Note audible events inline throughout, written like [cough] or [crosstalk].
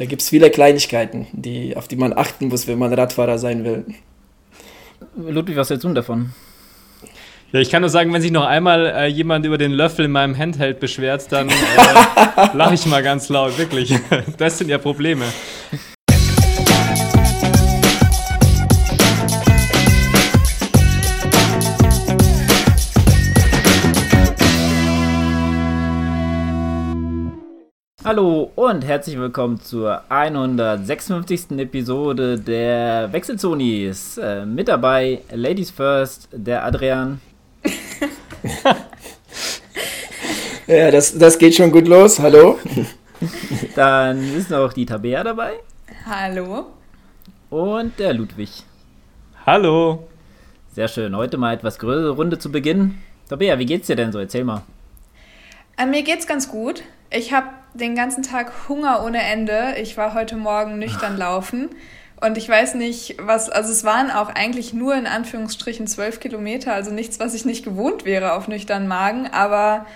Da gibt es viele Kleinigkeiten, die, auf die man achten muss, wenn man Radfahrer sein will. Ludwig, was hältst du davon? Ja, ich kann nur sagen, wenn sich noch einmal äh, jemand über den Löffel in meinem Handheld beschwert, dann äh, [laughs] lache ich mal ganz laut, wirklich. [laughs] Das sind ja Probleme. Hallo und herzlich willkommen zur 156. Episode der Wechselzonis. Äh, mit dabei Ladies First, der Adrian. [laughs] ja, das, das geht schon gut los. Hallo. [laughs] Dann ist noch die Tabea dabei. Hallo. Und der Ludwig. Hallo. Sehr schön. Heute mal etwas größere Runde zu Beginn. Tabea, wie geht's dir denn so? Erzähl mal. An äh, mir geht's ganz gut. Ich habe den ganzen Tag Hunger ohne Ende. Ich war heute Morgen nüchtern laufen. Und ich weiß nicht, was, also es waren auch eigentlich nur in Anführungsstrichen zwölf Kilometer, also nichts, was ich nicht gewohnt wäre auf nüchternen Magen, aber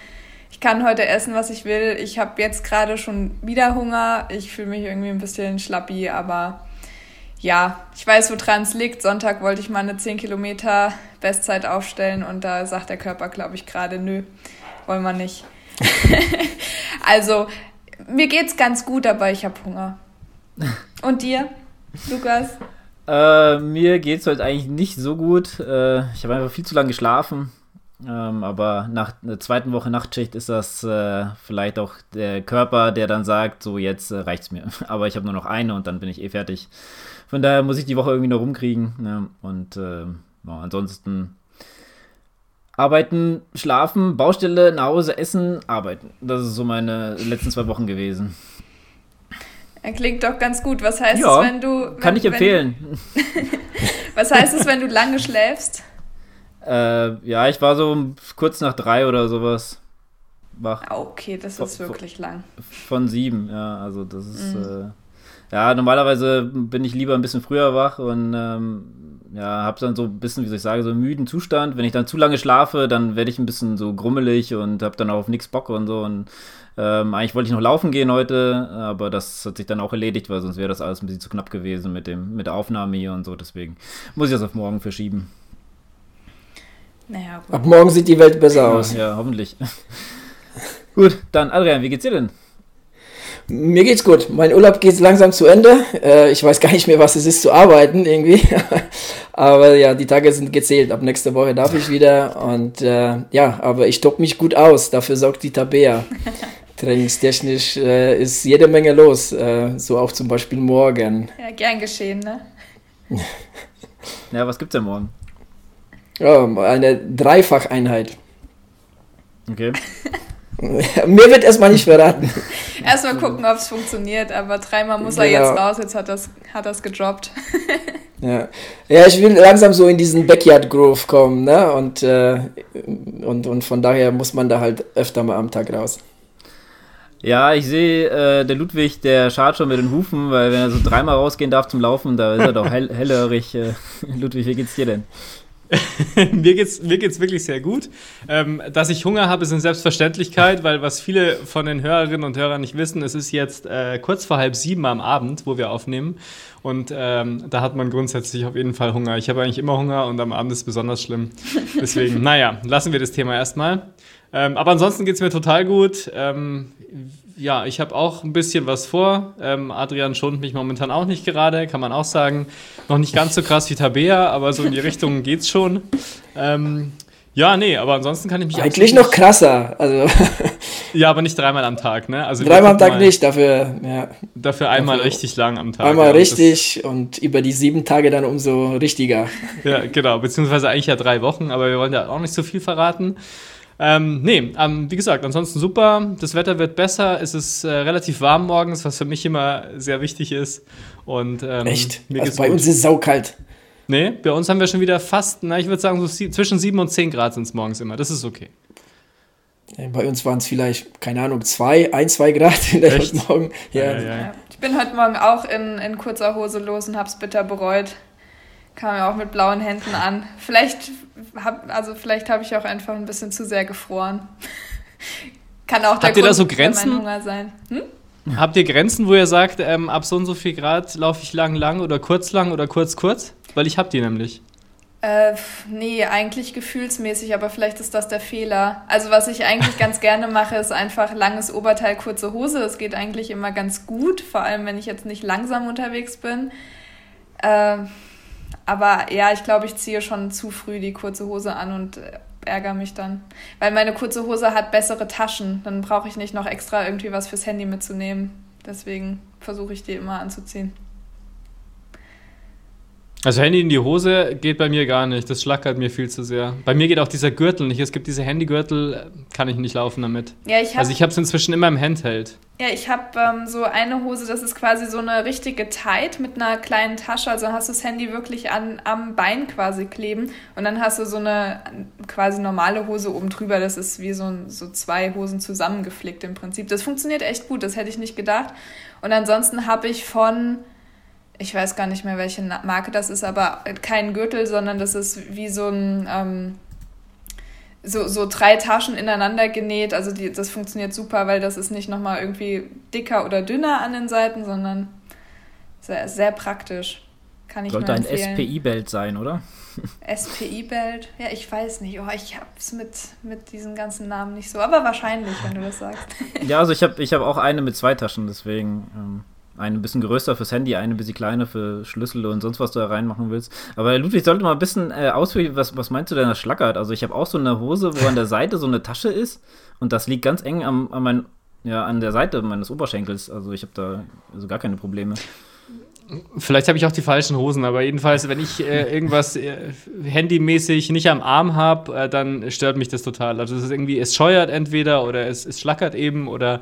ich kann heute essen, was ich will. Ich habe jetzt gerade schon wieder Hunger. Ich fühle mich irgendwie ein bisschen schlappi, aber ja, ich weiß, woran es liegt. Sonntag wollte ich mal eine 10 Kilometer Bestzeit aufstellen und da sagt der Körper, glaube ich, gerade, nö, wollen wir nicht. [laughs] also, mir geht's ganz gut, aber ich habe Hunger. Und dir, Lukas? Äh, mir geht's heute eigentlich nicht so gut. Äh, ich habe einfach viel zu lange geschlafen. Ähm, aber nach der zweiten Woche Nachtschicht ist das äh, vielleicht auch der Körper, der dann sagt, so jetzt äh, reicht's mir. [laughs] Aber ich habe nur noch eine und dann bin ich eh fertig. Von daher muss ich die Woche irgendwie noch rumkriegen. Ne? Und ja, ansonsten Arbeiten, schlafen, Baustelle, nach Hause, essen, arbeiten. Das ist so meine letzten zwei Wochen gewesen. Er klingt doch ganz gut. Was heißt ja, es, wenn du. Wenn, kann ich empfehlen. [laughs] Was heißt es, wenn du lange schläfst? Äh, ja, ich war so kurz nach drei oder sowas wach. Ah, okay, das ist von, wirklich lang. Von sieben, ja, also das ist. Mhm. Äh, ja, normalerweise bin ich lieber ein bisschen früher wach und ähm, ja, habe dann so ein bisschen, wie soll ich sagen, so einen müden Zustand. Wenn ich dann zu lange schlafe, dann werde ich ein bisschen so grummelig und habe dann auch auf nichts Bock und so. Und ähm, eigentlich wollte ich noch laufen gehen heute, aber das hat sich dann auch erledigt, weil sonst wäre das alles ein bisschen zu knapp gewesen mit, dem, mit der Aufnahme hier und so. Deswegen muss ich das auf morgen verschieben. Naja, gut. Ab morgen sieht die Welt besser aus. Ja, hoffentlich. [laughs] gut, dann Adrian, wie geht's dir denn? Mir geht's gut. Mein Urlaub geht langsam zu Ende. Äh, ich weiß gar nicht mehr, was es ist zu arbeiten irgendwie. [laughs] aber ja, die Tage sind gezählt. Ab nächster Woche darf ich wieder. Und äh, ja, aber ich tob mich gut aus. Dafür sorgt die Tabea. [laughs] Trainingstechnisch äh, ist jede Menge los. Äh, so auch zum Beispiel morgen. Ja, gern geschehen, ne? ja, was gibt's denn morgen? Oh, eine Dreifacheinheit. Okay. [laughs] [laughs] Mir wird erstmal nicht verraten. [laughs] erstmal gucken, ob es funktioniert, aber dreimal muss genau. er jetzt raus, jetzt hat er es hat gedroppt. [laughs] ja. ja, ich will langsam so in diesen Backyard-Groove kommen, ne? Und, äh, und, und von daher muss man da halt öfter mal am Tag raus. Ja, ich sehe, äh, der Ludwig, der schart schon mit den Hufen, weil wenn er so dreimal rausgehen darf zum Laufen, da ist er doch hell hellhörig. Äh, Ludwig, wie geht's dir denn? [laughs] mir geht's mir geht's wirklich sehr gut. Ähm, dass ich Hunger habe, ist eine Selbstverständlichkeit, weil was viele von den Hörerinnen und Hörern nicht wissen, es ist jetzt äh, kurz vor halb sieben am Abend, wo wir aufnehmen. Und ähm, da hat man grundsätzlich auf jeden Fall Hunger. Ich habe eigentlich immer Hunger und am Abend ist es besonders schlimm. [laughs] Deswegen, naja, lassen wir das Thema erstmal. Ähm, aber ansonsten geht es mir total gut. Ja, ich habe auch ein bisschen was vor. Ähm, Adrian schont mich momentan auch nicht gerade, kann man auch sagen. Noch nicht ganz so krass wie Tabea, aber so in die Richtung geht's schon. Ähm, ja, nee, aber ansonsten kann ich mich eigentlich noch krasser. Also [laughs] ja, aber nicht dreimal am Tag, ne? Also dreimal am Tag mal, nicht, dafür ja. Dafür einmal dafür richtig lang am Tag. Einmal ja, richtig und über die sieben Tage dann umso richtiger. Ja, genau, beziehungsweise eigentlich ja drei Wochen, aber wir wollen ja auch nicht so viel verraten. Ähm, nee, ähm, wie gesagt, ansonsten super. Das Wetter wird besser. Es ist äh, relativ warm morgens, was für mich immer sehr wichtig ist. Und, ähm, Echt? Also bei gut. uns ist es saukalt. Nee, bei uns haben wir schon wieder fast, na, ich würde sagen, so sie zwischen 7 und 10 Grad sind es morgens immer. Das ist okay. Bei uns waren es vielleicht, keine Ahnung, zwei, ein, zwei Grad in der Morgen. Ja. Ja, ja, ich bin heute Morgen auch in, in kurzer Hose los und habe es bitter bereut. Kam ja auch mit blauen Händen an. Vielleicht hab, also vielleicht habe ich auch einfach ein bisschen zu sehr gefroren. Kann auch der Habt Grund ihr da so Grenzen? Hunger sein. Hm? Habt ihr Grenzen, wo ihr sagt, ähm, ab so und so viel Grad laufe ich lang, lang oder kurz, lang oder kurz, kurz? Weil ich hab die nämlich. Äh, nee, eigentlich gefühlsmäßig, aber vielleicht ist das der Fehler. Also was ich eigentlich ganz gerne mache, ist einfach langes Oberteil, kurze Hose. Das geht eigentlich immer ganz gut, vor allem wenn ich jetzt nicht langsam unterwegs bin. Äh, aber ja, ich glaube, ich ziehe schon zu früh die kurze Hose an und äh, ärgere mich dann. Weil meine kurze Hose hat bessere Taschen. Dann brauche ich nicht noch extra irgendwie was fürs Handy mitzunehmen. Deswegen versuche ich die immer anzuziehen. Also Handy in die Hose geht bei mir gar nicht. Das schlackert mir viel zu sehr. Bei mir geht auch dieser Gürtel nicht. Es gibt diese Handygürtel, kann ich nicht laufen damit. Ja, ich hab, also ich habe es inzwischen immer im Handheld. Ja, ich habe ähm, so eine Hose, das ist quasi so eine richtige Tight mit einer kleinen Tasche. Also hast du das Handy wirklich an, am Bein quasi kleben und dann hast du so eine quasi normale Hose oben drüber. Das ist wie so, so zwei Hosen zusammengeflickt im Prinzip. Das funktioniert echt gut, das hätte ich nicht gedacht. Und ansonsten habe ich von ich weiß gar nicht mehr, welche Marke das ist, aber kein Gürtel, sondern das ist wie so ein, ähm, so, so drei Taschen ineinander genäht. Also die, das funktioniert super, weil das ist nicht nochmal irgendwie dicker oder dünner an den Seiten, sondern sehr, sehr praktisch. Kann ich Sollte ein SPI-Belt sein, oder? SPI-Belt? Ja, ich weiß nicht. Oh, ich hab's mit, mit diesen ganzen Namen nicht so, aber wahrscheinlich, wenn du das sagst. ja, also ich habe ich hab auch eine mit zwei Taschen, deswegen. Ähm eine ein bisschen größer fürs Handy, eine ein bisschen kleiner für Schlüssel und sonst was du da reinmachen willst. Aber Ludwig sollte mal ein bisschen äh, ausführen, was, was meinst du denn, das schlackert? Also ich habe auch so eine Hose, wo an der Seite so eine Tasche ist und das liegt ganz eng am, an, mein, ja, an der Seite meines Oberschenkels. Also ich habe da also gar keine Probleme. Vielleicht habe ich auch die falschen Hosen, aber jedenfalls, wenn ich äh, irgendwas äh, handymäßig nicht am Arm habe, äh, dann stört mich das total. Also es ist irgendwie, es scheuert entweder oder es, es schlackert eben oder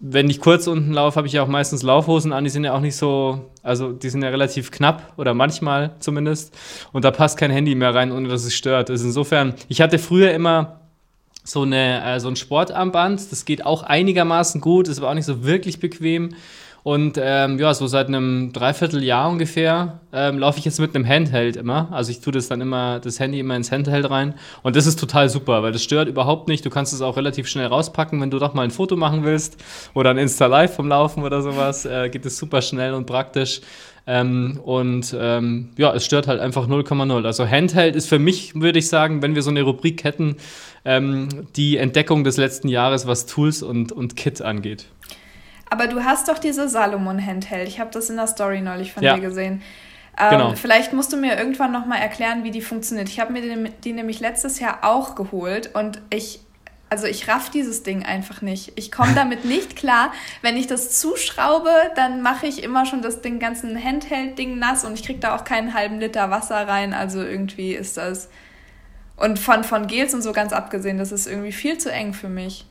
wenn ich kurz unten laufe, habe ich ja auch meistens Laufhosen an. Die sind ja auch nicht so, also die sind ja relativ knapp oder manchmal zumindest. Und da passt kein Handy mehr rein, ohne dass es stört. Also insofern, ich hatte früher immer so, eine, äh, so ein Sportarmband. Das geht auch einigermaßen gut, ist aber auch nicht so wirklich bequem. Und ähm, ja, so seit einem Dreivierteljahr ungefähr ähm, laufe ich jetzt mit einem Handheld immer. Also ich tue das dann immer, das Handy immer ins Handheld rein. Und das ist total super, weil das stört überhaupt nicht. Du kannst es auch relativ schnell rauspacken, wenn du doch mal ein Foto machen willst oder ein Insta-Live vom Laufen oder sowas. Äh, geht es super schnell und praktisch. Ähm, und ähm, ja, es stört halt einfach 0,0. Also Handheld ist für mich, würde ich sagen, wenn wir so eine Rubrik hätten, ähm, die Entdeckung des letzten Jahres, was Tools und, und Kit angeht. Aber du hast doch diese Salomon-Handheld. Ich habe das in der Story neulich von ja. dir gesehen. Ähm, genau. Vielleicht musst du mir irgendwann nochmal erklären, wie die funktioniert. Ich habe mir die, die, nämlich letztes Jahr auch geholt und ich, also ich raff dieses Ding einfach nicht. Ich komme [laughs] damit nicht klar. Wenn ich das zuschraube, dann mache ich immer schon das den ganzen Handheld-Ding nass und ich kriege da auch keinen halben Liter Wasser rein. Also irgendwie ist das. Und von, von Gels und so ganz abgesehen, das ist irgendwie viel zu eng für mich.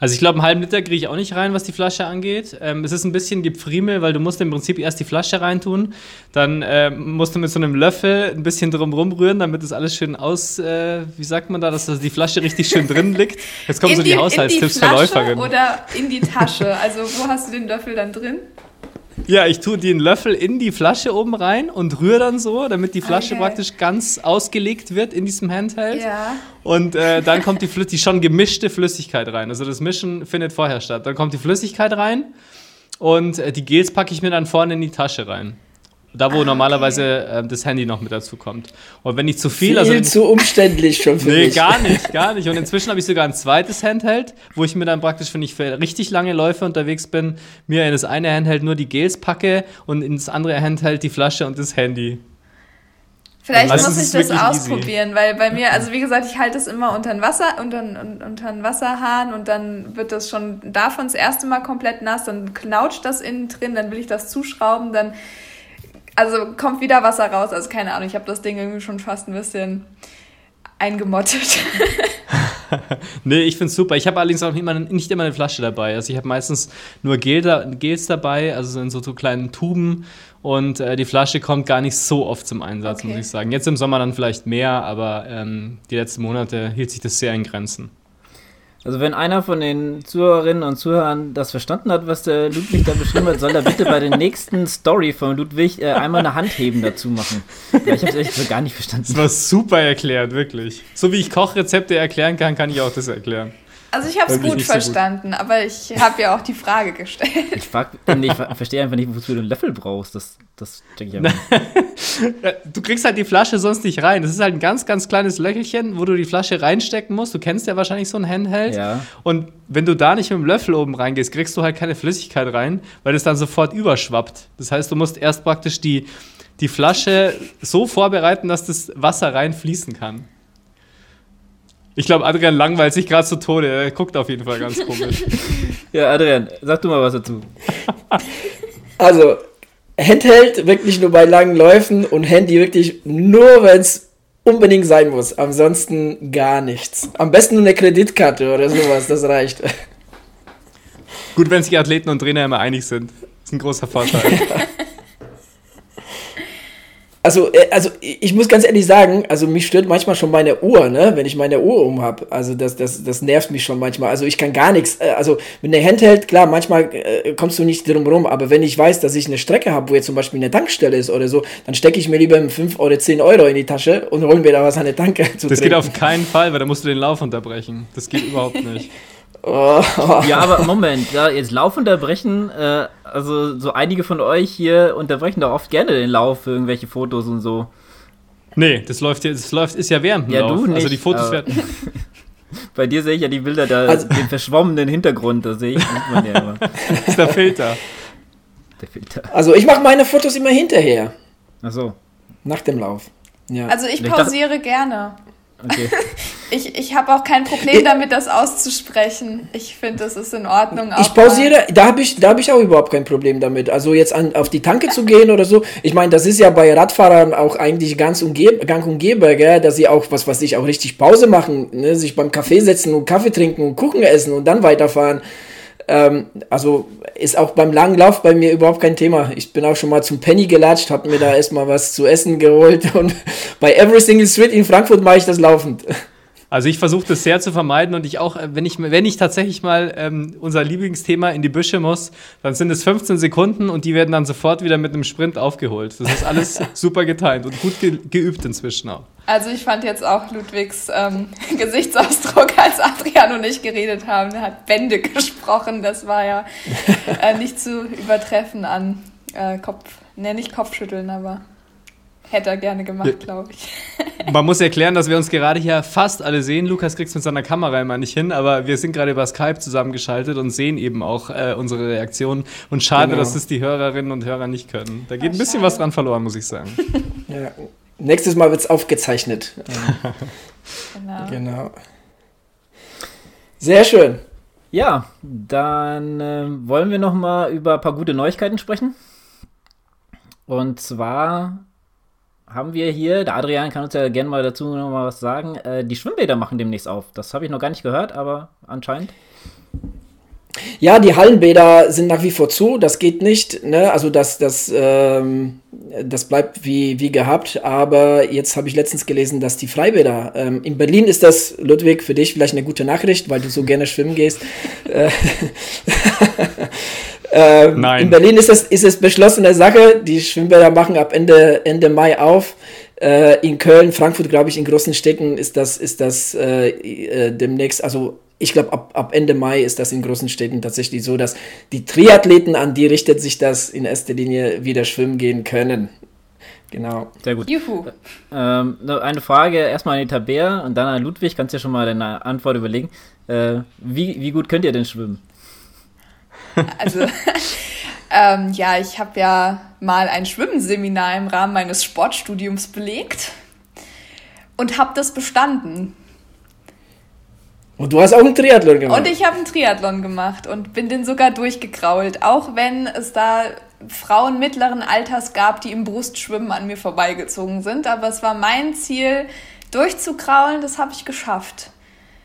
Also ich glaube, einen halben Liter kriege ich auch nicht rein, was die Flasche angeht. Ähm, es ist ein bisschen Gefriemel, weil du musst im Prinzip erst die Flasche reintun, dann äh, musst du mit so einem Löffel ein bisschen drum rumrühren, damit das alles schön aus, äh, wie sagt man da, dass das die Flasche richtig schön drin liegt. Jetzt kommen in so die, die Haushaltstipps für Läuferinnen. Oder in die Tasche. Also wo hast du den Löffel dann drin? Ja, ich tue den Löffel in die Flasche oben rein und rühre dann so, damit die Flasche okay. praktisch ganz ausgelegt wird in diesem Handheld. Ja. Und äh, dann kommt die, die schon gemischte Flüssigkeit rein. Also das Mischen findet vorher statt. Dann kommt die Flüssigkeit rein und äh, die Gels packe ich mir dann vorne in die Tasche rein. Da, wo ah, normalerweise okay. äh, das Handy noch mit dazu kommt. Und wenn ich zu viel. viel also, zu umständlich schon für Nee, mich. gar nicht, gar nicht. Und inzwischen habe ich sogar ein zweites Handheld, wo ich mir dann praktisch, wenn ich für richtig lange Läufe unterwegs bin, mir in das eine Handheld nur die Gels packe und in das andere Handheld die Flasche und das Handy. Vielleicht also muss ich das ausprobieren, easy. weil bei mir, also wie gesagt, ich halte es immer unter den Wasser, unter, unter den Wasserhahn und dann wird das schon davon das erste Mal komplett nass, dann knautscht das innen drin, dann will ich das zuschrauben, dann also kommt wieder Wasser raus. Also keine Ahnung, ich habe das Ding irgendwie schon fast ein bisschen eingemottet. [laughs] nee, ich finde es super. Ich habe allerdings auch nicht immer, nicht immer eine Flasche dabei. Also ich habe meistens nur Gel da, Gels dabei, also in so, so kleinen Tuben. Und äh, die Flasche kommt gar nicht so oft zum Einsatz, okay. muss ich sagen. Jetzt im Sommer dann vielleicht mehr, aber ähm, die letzten Monate hielt sich das sehr in Grenzen. Also wenn einer von den Zuhörerinnen und Zuhörern das verstanden hat, was der Ludwig da beschrieben hat, soll er bitte bei der nächsten Story von Ludwig äh, einmal eine Handheben dazu machen. Ja, ich habe es ehrlich gesagt gar nicht verstanden. Das war super erklärt, wirklich. So wie ich Kochrezepte erklären kann, kann ich auch das erklären. Also ich habe es gut verstanden, gut. aber ich habe ja auch die Frage gestellt. Ich, frag, nee, ich verstehe einfach nicht, wozu du einen Löffel brauchst. Das, das denke ich einfach [laughs] Du kriegst halt die Flasche sonst nicht rein. Das ist halt ein ganz, ganz kleines Löchelchen, wo du die Flasche reinstecken musst. Du kennst ja wahrscheinlich so ein Handheld. Ja. Und wenn du da nicht mit dem Löffel oben reingehst, kriegst du halt keine Flüssigkeit rein, weil es dann sofort überschwappt. Das heißt, du musst erst praktisch die, die Flasche so vorbereiten, dass das Wasser reinfließen kann. Ich glaube, Adrian langweilt sich gerade zu Tode. Er guckt auf jeden Fall ganz komisch. [laughs] ja, Adrian, sag du mal was dazu. [laughs] Also, Handheld wirklich nur bei langen Läufen und Handy wirklich nur, wenn es unbedingt sein muss. Ansonsten gar nichts. Am besten nur eine Kreditkarte oder sowas, das reicht. Gut, wenn sich Athleten und Trainer immer einig sind. Das ist ein großer Vorteil. [laughs] Also, äh, also ich muss ganz ehrlich sagen, also mich stört manchmal schon meine Uhr, ne, wenn ich meine Uhr um habe. Also das, das, das nervt mich schon manchmal. Also ich kann gar nichts. Äh, also mit der Handheld, klar, manchmal äh, kommst du nicht drum rum, aber wenn ich weiß, dass ich eine Strecke habe, wo jetzt zum Beispiel eine Tankstelle ist oder so, dann stecke ich mir lieber 5 oder 10 Euro in die Tasche und hole mir da was an der Tanke zu Das trinken. geht auf keinen Fall, weil da musst du den Lauf unterbrechen. Das geht überhaupt nicht. [laughs] Oh. Ja, aber Moment, ja, jetzt Lauf unterbrechen, äh, also so einige von euch hier unterbrechen doch oft gerne den Lauf für irgendwelche Fotos und so. Nee, das läuft, das läuft ist ja während dem ja, Lauf. Du nicht, also die Fotos werden. [laughs] Bei dir sehe ich ja die Bilder da, also, den verschwommenen Hintergrund, da sehe ich nicht man ja immer. Das ist der Filter. Der Filter. Also ich mache meine Fotos immer hinterher. Ach so. Nach dem Lauf. Ja. Also ich pausiere ich dachte, gerne. Okay. [laughs] ich ich habe auch kein Problem damit, das auszusprechen. Ich finde, das ist in Ordnung. ich pausiere, da habe ich, hab ich auch überhaupt kein Problem damit. Also jetzt an, auf die Tanke zu gehen oder so. Ich meine, das ist ja bei Radfahrern auch eigentlich ganz umgeb, gang und gäbe, gell? dass sie auch, was weiß ich, auch richtig Pause machen, ne? sich beim Kaffee setzen und Kaffee trinken und Kuchen essen und dann weiterfahren. Ähm, also ist auch beim langen Lauf bei mir überhaupt kein Thema. Ich bin auch schon mal zum Penny gelatscht, habe mir da erstmal was zu essen geholt [laughs] und bei Every Single Street in Frankfurt mache ich das laufend. Also ich versuche das sehr zu vermeiden und ich auch, äh, wenn ich, wenn ich tatsächlich mal ähm, unser Lieblingsthema in die Büsche muss, dann sind es 15 Sekunden und die werden dann sofort wieder mit einem Sprint aufgeholt. Das ist alles [laughs] super getimt und gut ge geübt inzwischen auch. Also ich fand jetzt auch Ludwigs ähm, [laughs] Gesichtsausdruck, als Adrian und ich geredet haben. Er hat Bände [laughs] gesprochen. Das war ja äh, nicht zu übertreffen an äh, Kopf, ne, nicht Kopfschütteln, aber Hätte er gerne gemacht, glaube ich. [laughs] Man muss erklären, dass wir uns gerade hier fast alle sehen. Lukas kriegt es mit seiner Kamera immer nicht hin, aber wir sind gerade über Skype zusammengeschaltet und sehen eben auch äh, unsere Reaktionen. Und schade, genau. dass das die Hörerinnen und Hörer nicht können. Da geht ein bisschen schade. was dran verloren, muss ich sagen. [laughs] Ja. Nächstes Mal wird es aufgezeichnet. genau. genau. Sehr schön. Ja, dann äh, wollen wir noch mal über ein paar gute Neuigkeiten sprechen. Und zwar haben wir hier, der Adrian kann uns ja gerne mal dazu noch mal was sagen, äh, die Schwimmbäder machen demnächst auf. Das habe ich noch gar nicht gehört, aber anscheinend. Ja, die Hallenbäder sind nach wie vor zu, das geht nicht, ne? also das, das, ähm, das bleibt wie, wie gehabt, aber jetzt habe ich letztens gelesen, dass die Freibäder, ähm, in Berlin ist das, Ludwig, für dich vielleicht eine gute Nachricht, weil du so gerne schwimmen gehst. Äh, [laughs] Ähm, Nein. In Berlin ist es, ist es beschlossene Sache. Die Schwimmbäder machen ab Ende, Ende Mai auf. Äh, in Köln, Frankfurt, glaube ich, in großen Städten ist das, ist das äh, äh, demnächst, also ich glaube, ab, ab Ende Mai ist das in großen Städten tatsächlich so, dass die Triathleten, an die richtet sich das in erster Linie, wieder schwimmen gehen können. Genau. Sehr gut. Juhu. Ähm, eine Frage erstmal an die Tabea und dann an Ludwig. Kannst du ja schon mal deine Antwort überlegen. Äh, wie, wie gut könnt ihr denn schwimmen? Also, [laughs] ähm, ja, ich habe ja mal ein Schwimmseminar im Rahmen meines Sportstudiums belegt und habe das bestanden. Und du hast auch einen Triathlon gemacht. Und ich habe einen Triathlon gemacht und bin den sogar durchgekrault, auch wenn es da Frauen mittleren Alters gab, die im Brustschwimmen an mir vorbeigezogen sind. Aber es war mein Ziel, durchzukraulen, das habe ich geschafft.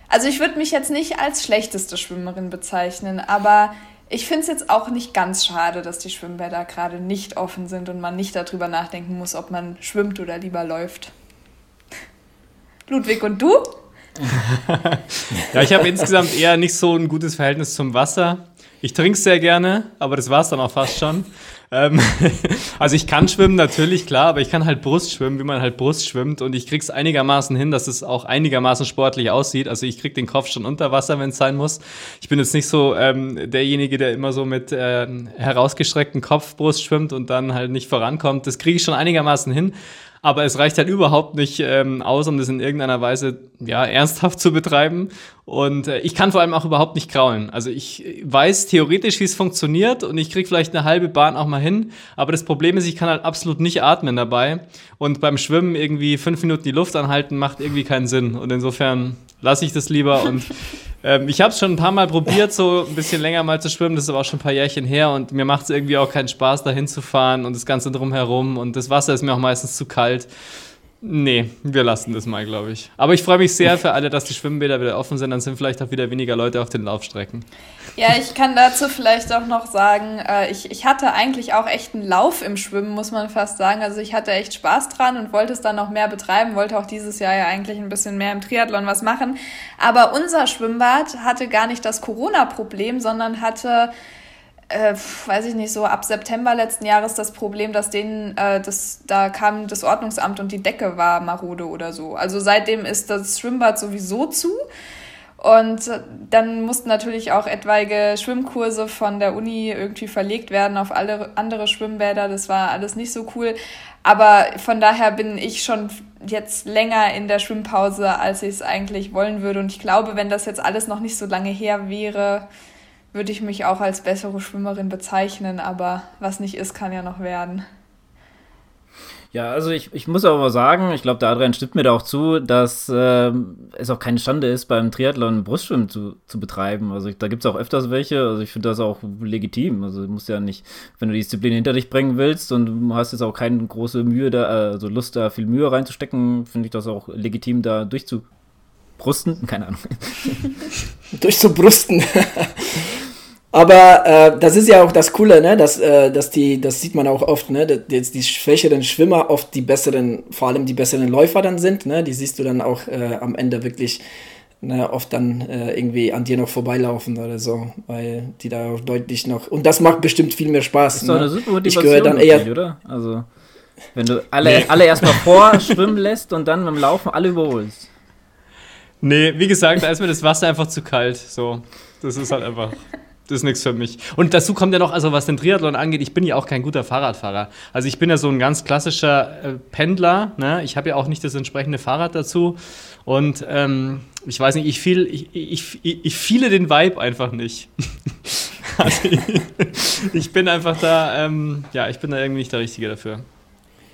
Also ich würde mich jetzt nicht als schlechteste Schwimmerin bezeichnen, aber ich finde es jetzt auch nicht ganz schade, dass die Schwimmbäder gerade nicht offen sind und man nicht darüber nachdenken muss, ob man schwimmt oder lieber läuft. Ludwig und du? ja, ich habe insgesamt eher nicht so ein gutes Verhältnis zum Wasser. Ich trinke sehr gerne, aber das war es dann auch fast schon. Ähm, [laughs] also ich kann schwimmen natürlich, klar, aber ich kann halt Brust schwimmen, wie man halt Brust schwimmt und ich krieg's einigermaßen hin, dass es auch einigermaßen sportlich aussieht. Also ich krieg den Kopf schon unter Wasser, wenn es sein muss. Ich bin jetzt nicht so ähm, derjenige, der immer so mit äh, herausgestrecktem Kopf Brust schwimmt und dann halt nicht vorankommt. Das kriege ich schon einigermaßen hin aber es reicht halt überhaupt nicht ähm, aus, um das in irgendeiner Weise ja ernsthaft zu betreiben. Und äh, ich kann vor allem auch überhaupt nicht kraulen. Also ich weiß theoretisch, wie es funktioniert und ich krieg vielleicht eine halbe Bahn auch mal hin. Aber das Problem ist, ich kann halt absolut nicht atmen dabei. Und beim Schwimmen irgendwie fünf Minuten die Luft anhalten, macht irgendwie keinen Sinn. Und insofern lasse ich das lieber und [laughs] ähm, ich habe es schon ein paar Mal probiert, so ein bisschen länger mal zu schwimmen. Das ist aber auch schon ein paar Jährchen her und mir macht es irgendwie auch keinen Spaß, dahin zu fahren und das Ganze drumherum. Und das Wasser ist mir auch meistens zu kalt. Nee, wir lassen das mal, glaube ich. Aber ich freue mich sehr für alle, dass die Schwimmbäder wieder offen sind. Dann sind vielleicht auch wieder weniger Leute auf den Laufstrecken. Ja, ich kann dazu vielleicht auch noch sagen, äh, ich, ich hatte eigentlich auch echt einen Lauf im Schwimmen, muss man fast sagen. Also ich hatte echt Spaß dran und wollte es dann noch mehr betreiben, wollte auch dieses Jahr ja eigentlich ein bisschen mehr im Triathlon was machen. Aber unser Schwimmbad hatte gar nicht das Corona-Problem, sondern hatte äh, weiß ich nicht, so ab September letzten Jahres das Problem, dass denen, äh, das, da kam das Ordnungsamt und die Decke war marode oder so. Also seitdem ist das Schwimmbad sowieso zu. Und dann mussten natürlich auch etwaige Schwimmkurse von der Uni irgendwie verlegt werden auf alle andere Schwimmbäder. Das war alles nicht so cool. Aber von daher bin ich schon jetzt länger in der Schwimmpause, als ich es eigentlich wollen würde. Und ich glaube, wenn das jetzt alles noch nicht so lange her wäre, würde ich mich auch als bessere Schwimmerin bezeichnen, aber was nicht ist, kann ja noch werden. Ja, also ich, ich muss aber sagen, ich glaube, der Adrian stimmt mir da auch zu, dass äh, es auch keine Schande ist, beim Triathlon Brustschwimmen zu, zu betreiben. Also ich, da gibt es auch öfters welche, also ich finde das auch legitim. Also du musst ja nicht, wenn du die Disziplin hinter dich bringen willst und du hast jetzt auch keine große Mühe da, also Lust da viel Mühe reinzustecken, finde ich das auch legitim, da durchzubrusten. Keine Ahnung. [laughs] durchzubrusten. [laughs] Aber äh, das ist ja auch das Coole, ne? dass, äh, dass die, das sieht man auch oft, ne? dass die schwächeren Schwimmer oft die besseren, vor allem die besseren Läufer dann sind. Ne? Die siehst du dann auch äh, am Ende wirklich ne, oft dann äh, irgendwie an dir noch vorbeilaufen oder so, weil die da auch deutlich noch. Und das macht bestimmt viel mehr Spaß. Das ist ne? doch eine super ich gehöre dann eher, oder? Also, wenn du alle, nee. alle erstmal vorschwimmen [laughs] lässt und dann beim Laufen alle überholst. Nee, wie gesagt, da ist mir das Wasser einfach zu kalt. So, das ist halt einfach. Das ist nichts für mich. Und dazu kommt ja noch, also was den Triathlon angeht, ich bin ja auch kein guter Fahrradfahrer. Also ich bin ja so ein ganz klassischer äh, Pendler. Ne? Ich habe ja auch nicht das entsprechende Fahrrad dazu. Und ähm, ich weiß nicht, ich, viel, ich, ich, ich, ich fiele den Vibe einfach nicht. [laughs] also ich, ich, bin einfach da, ähm, ja, ich bin da irgendwie nicht der Richtige dafür.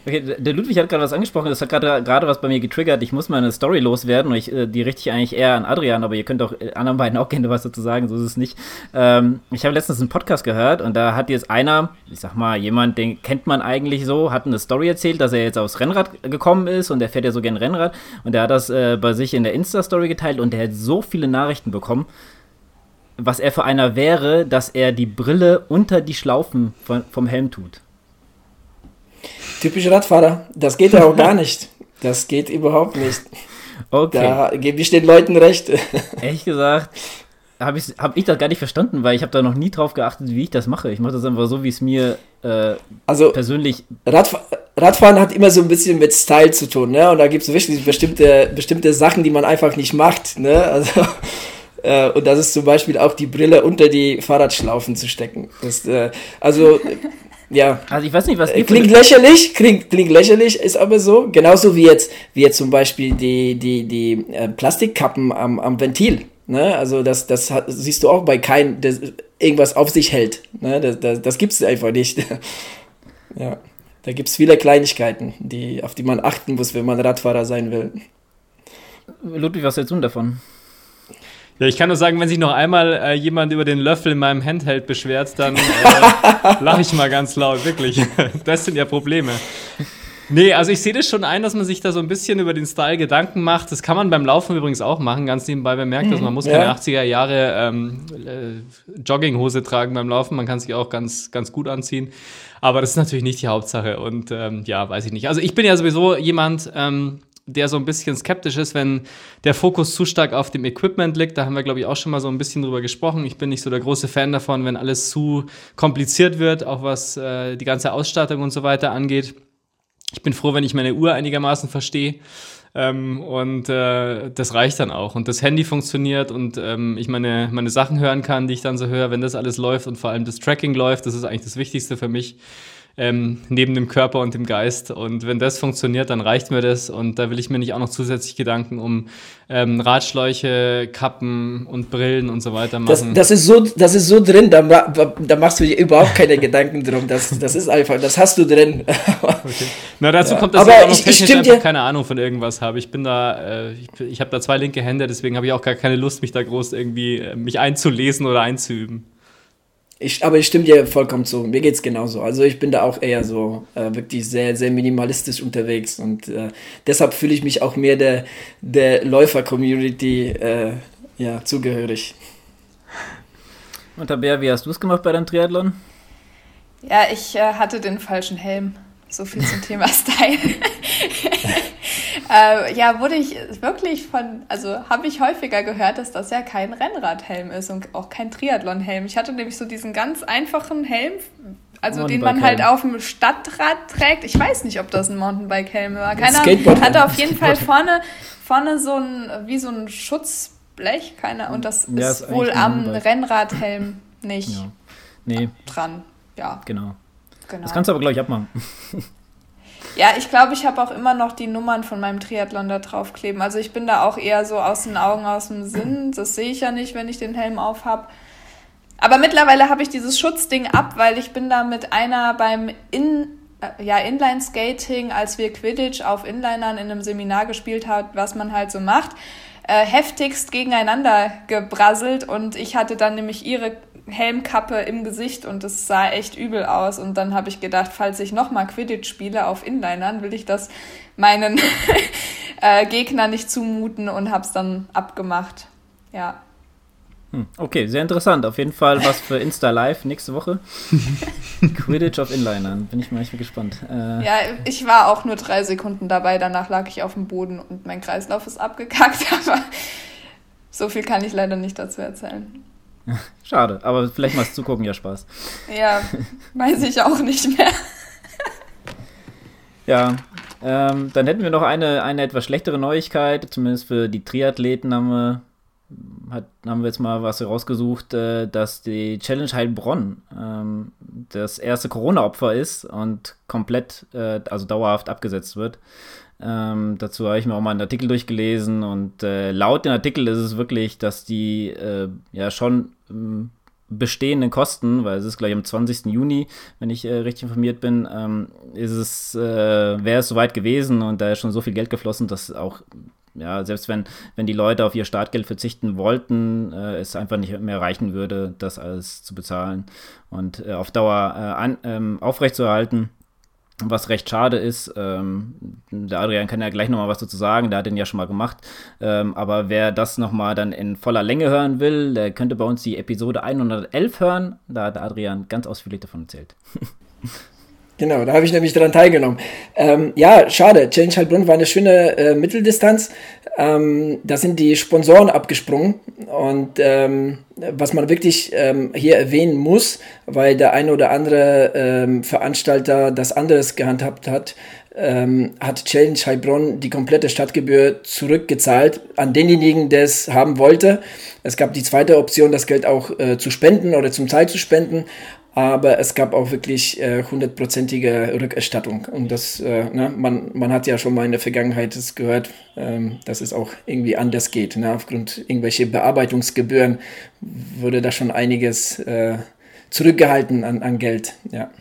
Okay, der Ludwig hat gerade was angesprochen, das hat gerade was bei mir getriggert. Ich muss mal eine Story loswerden und ich, äh, die richte ich eigentlich eher an Adrian, aber ihr könnt auch äh, anderen beiden auch gerne was dazu sagen, so ist es nicht. Ähm, ich habe letztens einen Podcast gehört und da hat jetzt einer, ich sag mal, jemand, den kennt man eigentlich so, hat eine Story erzählt, dass er jetzt aufs Rennrad gekommen ist und der fährt ja so gern Rennrad und der hat das äh, bei sich in der Insta-Story geteilt und der hat so viele Nachrichten bekommen was er für einer wäre, dass er die Brille unter die Schlaufen vom Helm tut. Typisch Radfahrer. Das geht ja auch gar [laughs] nicht. Das geht überhaupt nicht. Okay. Da gebe ich den Leuten recht. [laughs] Ehrlich gesagt, habe ich, hab ich das gar nicht verstanden, weil ich habe da noch nie drauf geachtet, wie ich das mache. Ich mache das einfach so, wie es mir äh, also, persönlich... Radf Radfahren hat immer so ein bisschen mit Style zu tun, ne? Und da gibt es wirklich bestimmte, bestimmte Sachen, die man einfach nicht macht, ne? Also... Äh, und das ist zum Beispiel auch die Brille unter die Fahrradschlaufen zu stecken. Das, äh, also ja. Also ich weiß nicht, was äh, klingt lächerlich, klingt, klingt lächerlich, ist aber so. Genauso wie jetzt, wie jetzt zum Beispiel die, die, die äh, Plastikkappen am, am Ventil. Ne? Also das, das hat, siehst du auch bei keinem, der irgendwas auf sich hält. Ne? Das, das, das gibt es einfach nicht. [laughs] ja. Da gibt es viele Kleinigkeiten, die, auf die man achten muss, wenn man Radfahrer sein will. Ludwig, was hältst du davon? Ja, ich kann nur sagen, wenn sich noch einmal äh, jemand über den Löffel in meinem Handheld beschwert, dann äh, [laughs] lache ich mal ganz laut, wirklich. [laughs] das sind ja Probleme. Nee, also ich sehe das schon ein, dass man sich da so ein bisschen über den Style Gedanken macht. Das kann man beim Laufen übrigens auch machen, ganz nebenbei bemerkt, mhm, dass man muss ja. keine 80er Jahre ähm, äh, Jogginghose tragen beim Laufen. Man kann sich auch ganz, ganz gut anziehen. Aber das ist natürlich nicht die Hauptsache. Und ähm, ja, weiß ich nicht. Also ich bin ja sowieso jemand, ähm, der so ein bisschen skeptisch ist, wenn der Fokus zu stark auf dem Equipment liegt. Da haben wir, glaube ich, auch schon mal so ein bisschen drüber gesprochen. Ich bin nicht so der große Fan davon, wenn alles zu kompliziert wird, auch was äh, die ganze Ausstattung und so weiter angeht. Ich bin froh, wenn ich meine Uhr einigermaßen verstehe. Ähm, und äh, das reicht dann auch. Und das Handy funktioniert und ähm, ich meine, meine Sachen hören kann, die ich dann so höre, wenn das alles läuft und vor allem das Tracking läuft, das ist eigentlich das Wichtigste für mich ähm, neben dem Körper und dem Geist. Und wenn das funktioniert, dann reicht mir das. Und da will ich mir nicht auch noch zusätzlich Gedanken um ähm, Radschläuche, Kappen und Brillen und so weiter machen. Das, das, ist, so, das ist so drin, da, da machst du dir überhaupt keine [laughs] Gedanken drum. Das, das ist einfach, das hast du drin. [laughs] okay. Na, dazu ja. kommt, dass Aber ich auch noch ich, technisch ich einfach keine Ahnung von irgendwas habe. Ich bin da, äh, ich, ich habe da zwei linke Hände, deswegen habe ich auch gar keine Lust, mich da groß irgendwie äh, mich einzulesen oder einzuüben. Ich, aber ich stimme dir vollkommen zu. Mir geht es genauso. Also ich bin da auch eher so äh, wirklich sehr, sehr minimalistisch unterwegs und äh, deshalb fühle ich mich auch mehr der, der Läufer-Community äh, ja, zugehörig. Und Tabea, wie hast du es gemacht bei deinem Triathlon? Ja, ich äh, hatte den falschen Helm. So viel zum Thema [laughs] Style. äh, ja, wurde ich wirklich von, also habe ich häufiger gehört, dass das ja kein Rennradhelm ist und auch kein Triathlonhelm. Ich hatte nämlich so diesen ganz einfachen Helm, also den man halt auf dem Stadtrad trägt. Ich weiß nicht, ob das ein Mountainbike-Helm war. Keine Ahnung. Hatte auf jeden Fall vorne, vorne so ein, wie so ein Schutzblech, keine, und das ja, ist, ist wohl am Rennradhelm nicht ja. nee. dran. Ja. Genau. Genau. Das kannst du aber, glaube ich, abmachen. Ja, ich glaube, ich habe auch immer noch die Nummern von meinem Triathlon da draufkleben. Also ich bin da auch eher so aus den Augen, aus dem Sinn. Das sehe ich ja nicht, wenn ich den Helm auf habe. Aber mittlerweile habe ich dieses Schutzding ab, weil ich bin da mit einer beim In, äh, ja, Inline-Skating, als wir Quidditch auf Inlinern in einem Seminar gespielt haben, was man halt so macht, äh, heftigst gegeneinander gebrasselt und ich hatte dann nämlich ihre Helmkappe im Gesicht und es sah echt übel aus. Und dann habe ich gedacht, falls ich nochmal Quidditch spiele auf Inlinern, will ich das meinen [laughs] äh, Gegner nicht zumuten und habe es dann abgemacht. Ja. Hm, okay, sehr interessant. Auf jeden Fall was für Insta Live nächste Woche. [laughs] Quidditch auf Inlinern. Bin ich mal echt gespannt. Äh, ja, ich war auch nur drei Sekunden dabei. Danach lag ich auf dem Boden und mein Kreislauf ist abgekackt. [laughs] Aber so viel kann ich leider nicht dazu erzählen. [laughs] Schade, aber vielleicht mal zugucken ja Spaß. Ja, weiß ich auch nicht mehr. ja, ähm, dann hätten wir noch eine, eine etwas schlechtere Neuigkeit, zumindest für die Triathleten haben wir, hat, haben wir jetzt mal was herausgesucht, äh, dass die Challenge Heilbronn ähm, das erste Corona-Opfer ist und komplett, äh, also dauerhaft abgesetzt wird. Ähm, dazu habe ich mir auch mal einen Artikel durchgelesen und äh, laut dem Artikel ist es wirklich, dass die äh, ja schon ähm, bestehenden Kosten, weil es ist gleich am 20. Juni, wenn ich äh, richtig informiert bin, ähm, ist es, äh, wäre es soweit gewesen und da ist schon so viel Geld geflossen, dass auch ja, selbst wenn, wenn die Leute auf ihr Startgeld verzichten wollten, äh, es einfach nicht mehr reichen würde, das alles zu bezahlen und äh, auf Dauer äh, an, ähm, aufrechtzuerhalten was recht schade ist. Ähm, der Adrian kann ja gleich nochmal was dazu sagen, der hat den ja schon mal gemacht. Ähm, aber wer das nochmal dann in voller Länge hören will, der könnte bei uns die Episode 111 hören. Da hat der Adrian ganz ausführlich davon erzählt. [laughs] Genau, da habe ich nämlich daran teilgenommen. Ähm, ja, schade. Challenge Heilbronn war eine schöne äh, Mitteldistanz. Ähm, da sind die Sponsoren abgesprungen. Und ähm, was man wirklich ähm, hier erwähnen muss, weil der eine oder andere ähm, Veranstalter das anderes gehandhabt hat, ähm, hat Challenge Heilbronn die komplette Stadtgebühr zurückgezahlt an denjenigen, der es haben wollte. Es gab die zweite Option, das Geld auch äh, zu spenden oder zum Teil zu spenden aber es gab auch wirklich äh, hundertprozentige äh, Rückerstattung. Und das, äh, ne, man, man hat ja schon mal in der Vergangenheit das gehört, ähm, dass es auch irgendwie anders geht. Ne? Aufgrund irgendwelcher Bearbeitungsgebühren wurde da schon einiges äh, zurückgehalten an, an Geld. Ja.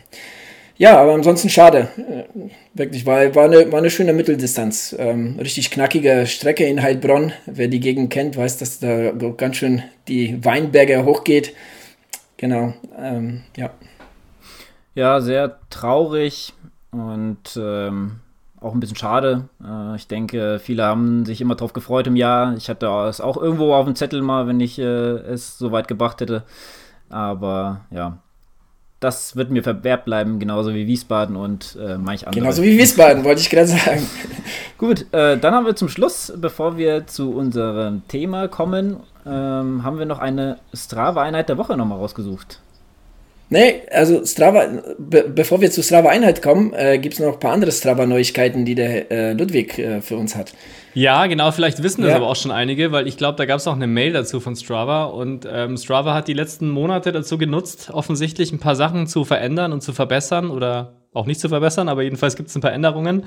ja, aber ansonsten schade. Äh, wirklich, war, war, eine, war eine schöne Mitteldistanz. Ähm, richtig knackige Strecke in Heilbronn. Wer die Gegend kennt, weiß, dass da ganz schön die Weinberge hochgeht. Genau, ähm, ja. Ja, sehr traurig und ähm, auch ein bisschen schade. Äh, ich denke, viele haben sich immer drauf gefreut im Jahr. Ich hatte es auch irgendwo auf dem Zettel mal, wenn ich äh, es so weit gebracht hätte. Aber ja, das wird mir verwehrt bleiben, genauso wie Wiesbaden und äh, manch andere. Genauso wie Wiesbaden, wollte ich gerade sagen. [laughs] Gut, äh, dann haben wir zum Schluss, bevor wir zu unserem Thema kommen, ähm, haben wir noch eine Strava-Einheit der Woche nochmal rausgesucht. Nee, also Strava, be bevor wir zu Strava-Einheit kommen, äh, gibt es noch ein paar andere Strava-Neuigkeiten, die der äh, Ludwig äh, für uns hat. Ja, genau, vielleicht wissen das ja. aber auch schon einige, weil ich glaube, da gab es auch eine Mail dazu von Strava und ähm, Strava hat die letzten Monate dazu genutzt, offensichtlich ein paar Sachen zu verändern und zu verbessern oder auch nicht zu verbessern, aber jedenfalls gibt es ein paar Änderungen.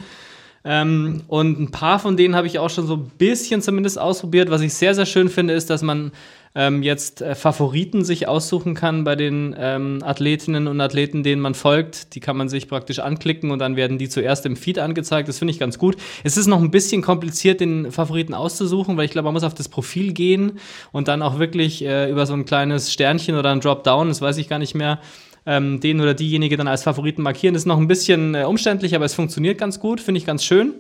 Ähm, und ein paar von denen habe ich auch schon so ein bisschen zumindest ausprobiert. Was ich sehr, sehr schön finde, ist, dass man ähm, jetzt äh, Favoriten sich aussuchen kann bei den ähm, Athletinnen und Athleten, denen man folgt. Die kann man sich praktisch anklicken und dann werden die zuerst im Feed angezeigt. Das finde ich ganz gut. Es ist noch ein bisschen kompliziert, den Favoriten auszusuchen, weil ich glaube, man muss auf das Profil gehen und dann auch wirklich äh, über so ein kleines Sternchen oder ein Dropdown, das weiß ich gar nicht mehr, ähm, den oder diejenige dann als Favoriten markieren. Das ist noch ein bisschen äh, umständlich, aber es funktioniert ganz gut, finde ich ganz schön.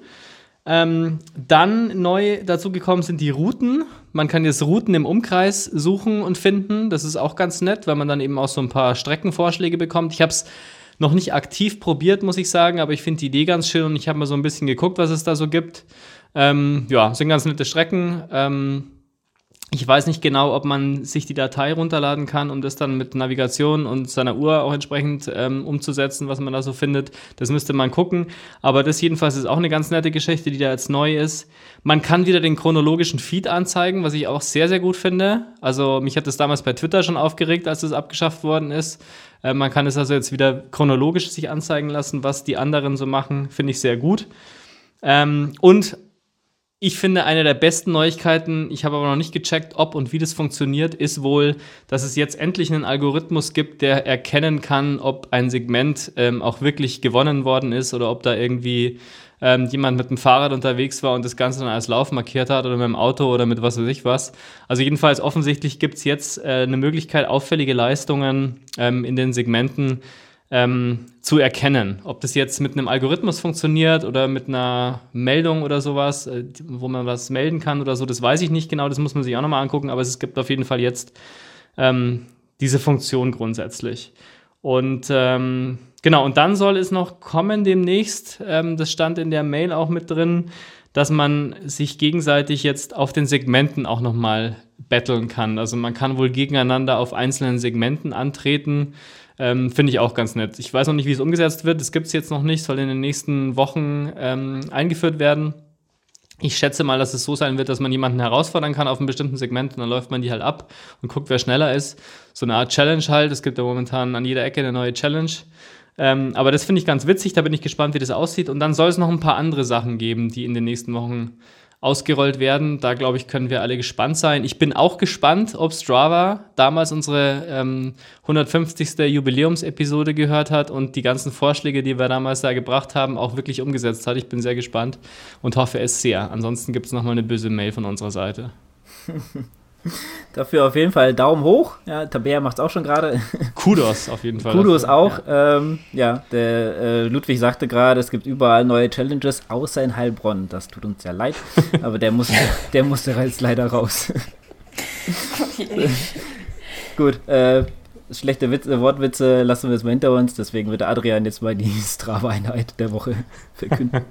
Ähm, dann neu dazu gekommen sind die Routen. Man kann jetzt Routen im Umkreis suchen und finden. Das ist auch ganz nett, weil man dann eben auch so ein paar Streckenvorschläge bekommt. Ich habe es noch nicht aktiv probiert, muss ich sagen, aber ich finde die Idee ganz schön und ich habe mal so ein bisschen geguckt, was es da so gibt. Ähm, ja, sind ganz nette Strecken. Ähm, ich weiß nicht genau, ob man sich die Datei runterladen kann, um das dann mit Navigation und seiner Uhr auch entsprechend ähm, umzusetzen, was man da so findet. Das müsste man gucken. Aber das jedenfalls ist auch eine ganz nette Geschichte, die da jetzt neu ist. Man kann wieder den chronologischen Feed anzeigen, was ich auch sehr, sehr gut finde. Also mich hat das damals bei Twitter schon aufgeregt, als es abgeschafft worden ist. Äh, man kann es also jetzt wieder chronologisch sich anzeigen lassen, was die anderen so machen. Finde ich sehr gut. Ähm, und ich finde, eine der besten Neuigkeiten, ich habe aber noch nicht gecheckt, ob und wie das funktioniert, ist wohl, dass es jetzt endlich einen Algorithmus gibt, der erkennen kann, ob ein Segment ähm, auch wirklich gewonnen worden ist oder ob da irgendwie ähm, jemand mit dem Fahrrad unterwegs war und das Ganze dann als Lauf markiert hat oder mit dem Auto oder mit was weiß ich was. Also jedenfalls offensichtlich gibt es jetzt äh, eine Möglichkeit, auffällige Leistungen ähm, in den Segmenten ähm, zu erkennen. Ob das jetzt mit einem Algorithmus funktioniert oder mit einer Meldung oder sowas, äh, wo man was melden kann oder so, das weiß ich nicht genau, das muss man sich auch nochmal angucken, aber es gibt auf jeden Fall jetzt ähm, diese Funktion grundsätzlich. Und ähm, genau, und dann soll es noch kommen demnächst, ähm, das stand in der Mail auch mit drin, dass man sich gegenseitig jetzt auf den Segmenten auch nochmal battlen kann. Also man kann wohl gegeneinander auf einzelnen Segmenten antreten. Ähm, Finde ich auch ganz nett. Ich weiß noch nicht, wie es umgesetzt wird. Das gibt es jetzt noch nicht, soll in den nächsten Wochen ähm, eingeführt werden. Ich schätze mal, dass es so sein wird, dass man jemanden herausfordern kann auf einem bestimmten Segment und dann läuft man die halt ab und guckt, wer schneller ist. So eine Art Challenge halt. Es gibt ja momentan an jeder Ecke eine neue Challenge. Ähm, aber das finde ich ganz witzig, da bin ich gespannt, wie das aussieht. Und dann soll es noch ein paar andere Sachen geben, die in den nächsten Wochen ausgerollt werden. Da glaube ich, können wir alle gespannt sein. Ich bin auch gespannt, ob Strava damals unsere ähm, 150. Jubiläumsepisode gehört hat und die ganzen Vorschläge, die wir damals da gebracht haben, auch wirklich umgesetzt hat. Ich bin sehr gespannt und hoffe es sehr. Ansonsten gibt es nochmal eine böse Mail von unserer Seite. [laughs] [laughs] Dafür auf jeden Fall Daumen hoch. Ja, Tabea macht es auch schon gerade. [laughs] Kudos auf jeden Fall. Kudos dafür. auch. Ja, ähm, ja der äh, Ludwig sagte gerade, es gibt überall neue Challenges, außer in Heilbronn. Das tut uns sehr leid, [laughs] aber der musste, der musste jetzt leider raus. Okay. Gut, äh, schlechte Witze, Wortwitze lassen wir jetzt mal hinter uns. Deswegen wird Adrian jetzt mal die Strava-Einheit der Woche verkünden.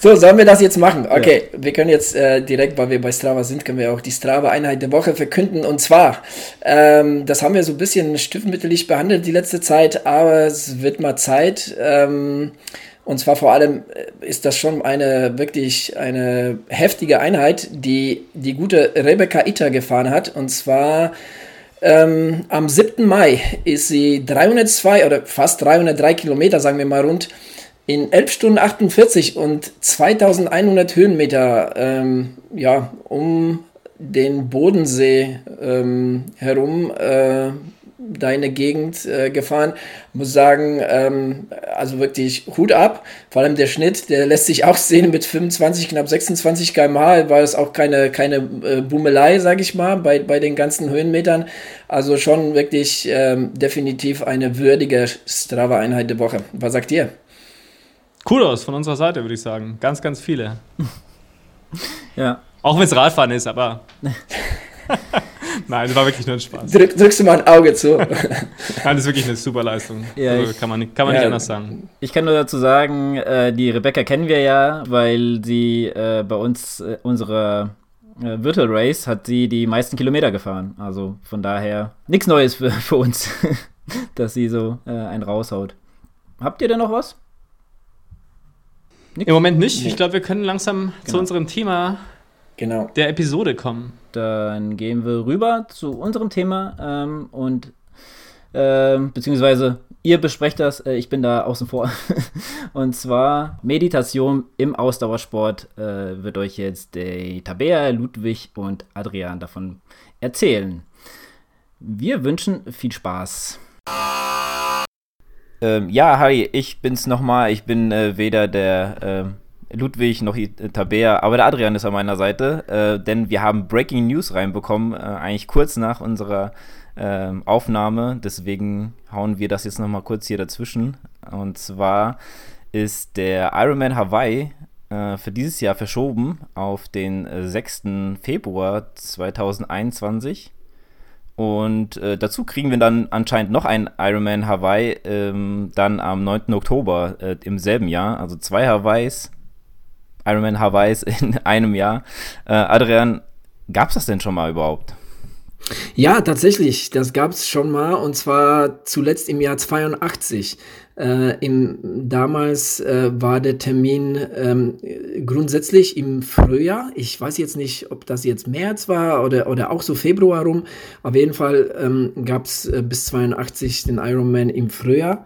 So, sollen wir das jetzt machen? Okay, ja. wir können jetzt äh, direkt, weil wir bei Strava sind, können wir auch die Strava-Einheit der Woche verkünden. Und zwar, ähm, das haben wir so ein bisschen stiefmütterlich behandelt die letzte Zeit, aber es wird mal Zeit. Ähm, und zwar vor allem äh, ist das schon eine wirklich eine heftige Einheit, die die gute Rebecca Itter gefahren hat. Und zwar ähm, am 7. Mai ist sie 302 oder fast 303 Kilometer, sagen wir mal rund, in 11 Stunden 48 und 2100 Höhenmeter ähm, ja, um den Bodensee ähm, herum äh, deine Gegend äh, gefahren. Muss sagen, ähm, also wirklich Hut ab. Vor allem der Schnitt, der lässt sich auch sehen mit 25, knapp 26 km/h. War es auch keine, keine äh, Bummelei, sage ich mal, bei, bei den ganzen Höhenmetern. Also schon wirklich ähm, definitiv eine würdige Strava-Einheit der Woche. Was sagt ihr? Kudos von unserer Seite, würde ich sagen. Ganz, ganz viele. ja. Auch wenn es Radfahren ist, aber. [laughs] Nein, das war wirklich nur ein Spaß. Drück, drückst du mal ein Auge zu. [laughs] Nein, das ist wirklich eine super Leistung. Ja, also, ich- kann man nicht, kann man Ja. nicht anders sagen. Ich kann nur dazu sagen, äh, die Rebecca kennen wir ja, weil sie äh, bei uns äh, unsere äh, Virtual Race hat sie die meisten Kilometer gefahren. Also von daher nichts Neues für, für uns, [laughs] dass sie so äh, einen raushaut. Habt ihr denn noch was? Im Moment nicht. Ich glaube, wir können langsam zu Genau. unserem Thema Genau. der Episode kommen. Dann gehen wir rüber zu unserem Thema ähm, und ähm, beziehungsweise ihr besprecht das, äh, ich bin da außen vor. [laughs] und zwar Meditation im Ausdauersport äh, wird euch jetzt der Tabea, Ludwig und Adrian davon erzählen. Wir wünschen viel Spaß. Ähm, ja, hi, ich bin's nochmal. Ich bin äh, weder der ähm, Ludwig noch äh, Tabea, aber der Adrian ist an meiner Seite, äh, denn wir haben Breaking News reinbekommen, äh, eigentlich kurz nach unserer ähm, Aufnahme. Deswegen hauen wir das jetzt nochmal kurz hier dazwischen. Und zwar ist der Ironman Hawaii äh, für dieses Jahr verschoben auf den äh, 6. Februar 2021. Und äh, dazu kriegen wir dann anscheinend noch einen Ironman Hawaii ähm, dann am 9. Oktober äh, im selben Jahr. Also zwei Hawaiis, Ironman Hawaiis [laughs] in einem Jahr. Äh, Adrian, gab es das denn schon mal überhaupt? Ja, tatsächlich, das gab es schon mal und zwar zuletzt im Jahr 82. Äh, im, damals äh, war der Termin ähm, grundsätzlich im Frühjahr. Ich weiß jetzt nicht, ob das jetzt März war oder, oder auch so Februar rum. Auf jeden Fall ähm, gab es äh, bis 82 den Ironman im Frühjahr.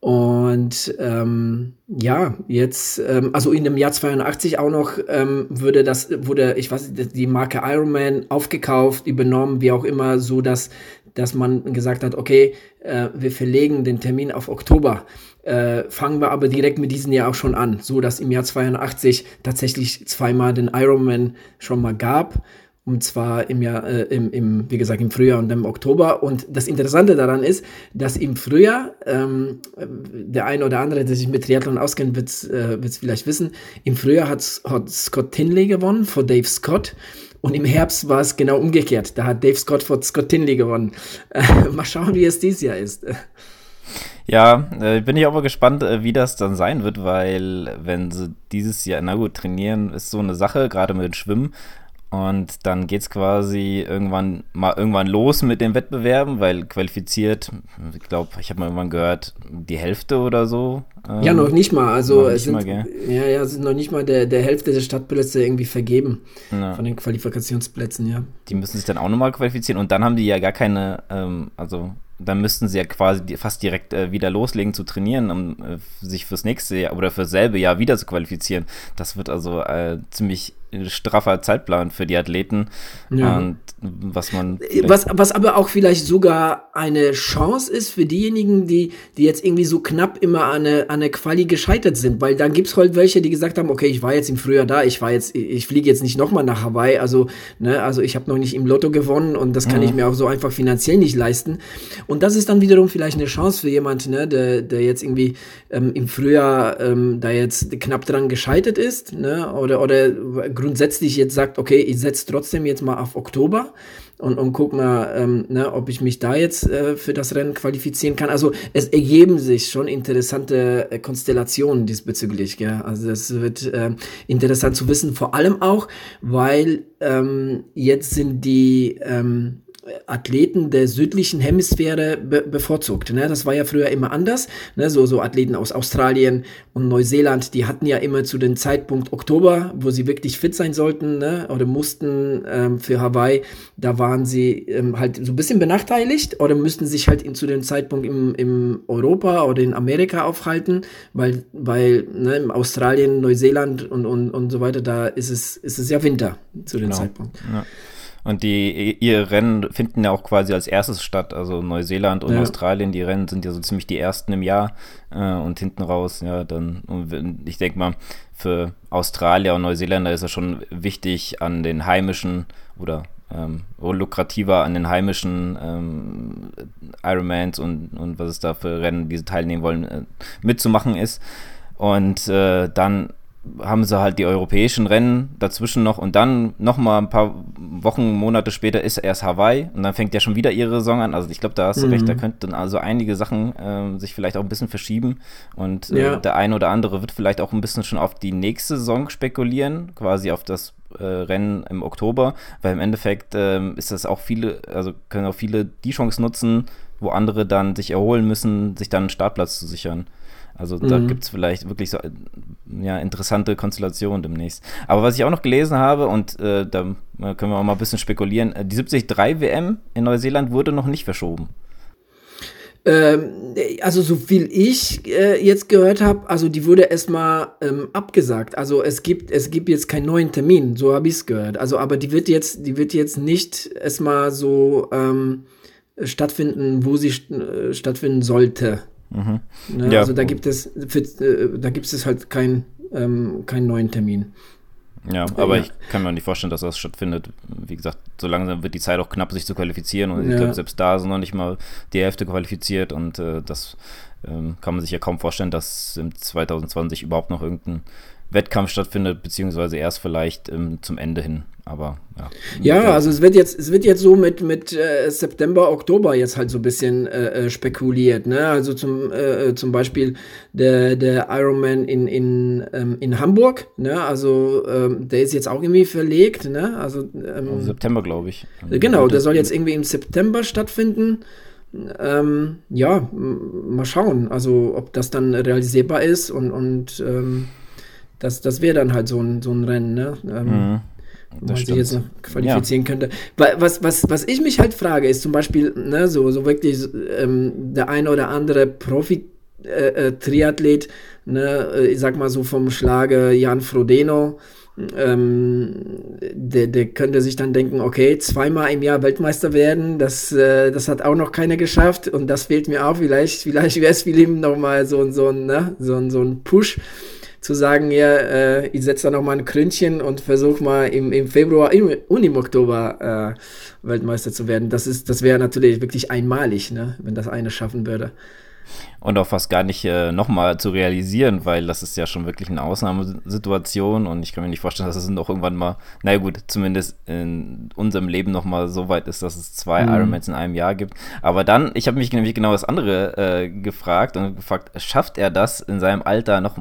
Und ähm, ja, jetzt, ähm, also in dem Jahr 82 auch noch, ähm, würde das, wurde, ich weiß die Marke Ironman aufgekauft, übernommen, wie auch immer, so dass, dass man gesagt hat, okay, äh, wir verlegen den Termin auf Oktober. Äh, fangen wir aber direkt mit diesem Jahr auch schon an, so dass im Jahr 82 tatsächlich zweimal den Ironman schon mal gab. Und zwar im Jahr, äh, im, im, wie gesagt, im Frühjahr und im Oktober. Und das Interessante daran ist, dass im Frühjahr, ähm, der ein oder andere, der sich mit Triathlon auskennt, wird es äh, vielleicht wissen, im Frühjahr hat, hat Scott Tinley gewonnen vor Dave Scott. Und im Herbst war es genau umgekehrt. Da hat Dave Scott vor Scott Tinley gewonnen. Äh, mal schauen, wie es dieses Jahr ist. Ja, äh, bin ich aber gespannt, äh, wie das dann sein wird, weil wenn sie dieses Jahr, na gut, trainieren ist so eine Sache, gerade mit dem Schwimmen. Und dann geht's quasi irgendwann mal irgendwann los mit den Wettbewerben, weil qualifiziert, ich glaube, ich habe mal irgendwann gehört, die Hälfte oder so. ähm, Ja, noch nicht mal. Also es nicht sind, mal, ja, ja, es sind noch nicht mal der, der Hälfte der Stadtplätze irgendwie vergeben Ja. von den Qualifikationsplätzen, ja. Die müssen sich dann auch nochmal qualifizieren und dann haben die ja gar keine, ähm, also dann müssten sie ja quasi fast direkt äh, wieder loslegen zu trainieren, um äh, sich fürs nächste Jahr oder fürs selbe Jahr wieder zu qualifizieren. Das wird also äh, ziemlich straffer Zeitplan für die Athleten. Ja. Und was man. Was, was aber auch vielleicht sogar eine Chance ist für diejenigen, die, die jetzt irgendwie so knapp immer an eine, an eine Quali gescheitert sind, weil dann gibt's halt welche, die gesagt haben, okay, ich war jetzt im Frühjahr da, ich war jetzt, ich fliege jetzt nicht nochmal nach Hawaii, also, ne, also ich habe noch nicht im Lotto gewonnen und das kann ich mir auch so einfach finanziell nicht leisten. Und das ist dann wiederum vielleicht eine Chance für jemand, ne, der, der jetzt irgendwie ähm, im Frühjahr ähm, da jetzt knapp dran gescheitert ist, ne, oder, oder grundsätzlich jetzt sagt, okay, ich setze trotzdem jetzt mal auf Oktober und, und guck mal, ähm, ne, ob ich mich da jetzt äh, für das Rennen qualifizieren kann. Also es ergeben sich schon interessante äh, Konstellationen diesbezüglich. Gell? Also das wird äh, interessant zu wissen, vor allem auch, weil ähm, jetzt sind die ähm, Athleten der südlichen Hemisphäre be bevorzugt. Ne? Das war ja früher immer anders. Ne? So, so Athleten aus Australien und Neuseeland, die hatten ja immer zu dem Zeitpunkt Oktober, wo sie wirklich fit sein sollten ne? oder mussten ähm, für Hawaii, da waren sie ähm, halt so ein bisschen benachteiligt oder müssten sich halt in, zu dem Zeitpunkt im, im Europa oder in Amerika aufhalten, weil, weil ne, in Australien, Neuseeland und, und, und so weiter, da ist es, ist es ja Winter zu dem Genau. Zeitpunkt. Ja. Und die, ihre Rennen finden ja auch quasi als erstes statt. Also Neuseeland und Ja. Australien, die Rennen sind ja so ziemlich die ersten im Jahr. Äh, und hinten raus, ja, dann, ich denke mal, für Australier und Neuseeländer ist es schon wichtig, an den heimischen oder ähm, lukrativer an den heimischen ähm, Ironmans und, und was es da für Rennen, die sie teilnehmen wollen, äh, mitzumachen ist. Und äh, dann haben sie halt die europäischen Rennen dazwischen noch und dann noch mal ein paar Wochen, Monate später ist erst Hawaii und dann fängt ja schon wieder ihre Saison an. Also ich glaube, da hast du mhm. recht, da könnten also einige Sachen äh, sich vielleicht auch ein bisschen verschieben und äh, ja. der eine oder andere wird vielleicht auch ein bisschen schon auf die nächste Saison spekulieren, quasi auf das äh, Rennen im Oktober, weil im Endeffekt ähm, ist das auch viele, also können auch viele die Chance nutzen, wo andere dann sich erholen müssen, sich dann einen Startplatz zu sichern. Also da mhm. gibt es vielleicht wirklich so ja, interessante Konstellationen demnächst. Aber was ich auch noch gelesen habe, und äh, da können wir auch mal ein bisschen spekulieren, äh, die 73 WM in Neuseeland wurde noch nicht verschoben. Ähm, also so viel ich äh, jetzt gehört habe, also die wurde erstmal ähm, abgesagt. Also es gibt es gibt jetzt keinen neuen Termin, so habe ich es gehört. Also aber die wird jetzt die wird jetzt nicht erstmal so ähm, stattfinden, wo sie äh, stattfinden sollte. Mhm. Ne? Ja. Also da gibt es für, äh, da gibt es halt kein, ähm, keinen neuen Termin. Ja, aber ja. ich kann mir nicht vorstellen, dass das stattfindet. Wie gesagt, so langsam wird die Zeit auch knapp, sich zu qualifizieren. Und ja. ich glaube, selbst da sind noch nicht mal die Hälfte qualifiziert. Und äh, das ähm, kann man sich ja kaum vorstellen, dass im 2020 überhaupt noch irgendein Wettkampf stattfindet, beziehungsweise erst vielleicht ähm, zum Ende hin. Aber ja. Ja, also es wird jetzt, es wird jetzt so mit, mit äh, September, Oktober jetzt halt so ein bisschen äh, äh spekuliert. Ne? Also zum, äh, äh, zum Beispiel der, der Ironman in, in, ähm, in Hamburg, ne? Also ähm, der ist jetzt auch irgendwie verlegt, ne? Also ähm, September, glaube ich. Genau, der soll jetzt irgendwie im September stattfinden. Ähm, ja, mal schauen, also ob das dann realisierbar ist und, und ähm, das, das wäre dann halt so ein, so ein Rennen, ne? Ähm, mhm. wo man sich jetzt noch qualifizieren ja. könnte. Was, was, was ich mich halt frage, ist zum Beispiel, ne, so, so wirklich ähm, der eine oder andere Profi-Triathlet, äh, äh ne, äh, ich sag mal so vom Schlage Jan Frodeno, ähm, der, der könnte sich dann denken, okay, zweimal im Jahr Weltmeister werden, das, äh, das hat auch noch keiner geschafft und das fehlt mir auch. Vielleicht, vielleicht wäre es für ihn nochmal so, so, ne, so, so ein Push zu sagen, ja, äh, ich setze da noch mal ein Krönchen und versuche mal im, im Februar und im Oktober äh, Weltmeister zu werden. Das ist, das wäre natürlich wirklich einmalig, ne, wenn das eine schaffen würde. Und auch fast gar nicht äh, nochmal zu realisieren, weil das ist ja schon wirklich eine Ausnahmesituation und ich kann mir nicht vorstellen, dass es noch irgendwann mal, naja gut, zumindest in unserem Leben nochmal so weit ist, dass es zwei mhm. Ironmans in einem Jahr gibt. Aber dann, ich habe mich nämlich genau das andere äh, gefragt und gefragt, schafft er das in seinem Alter noch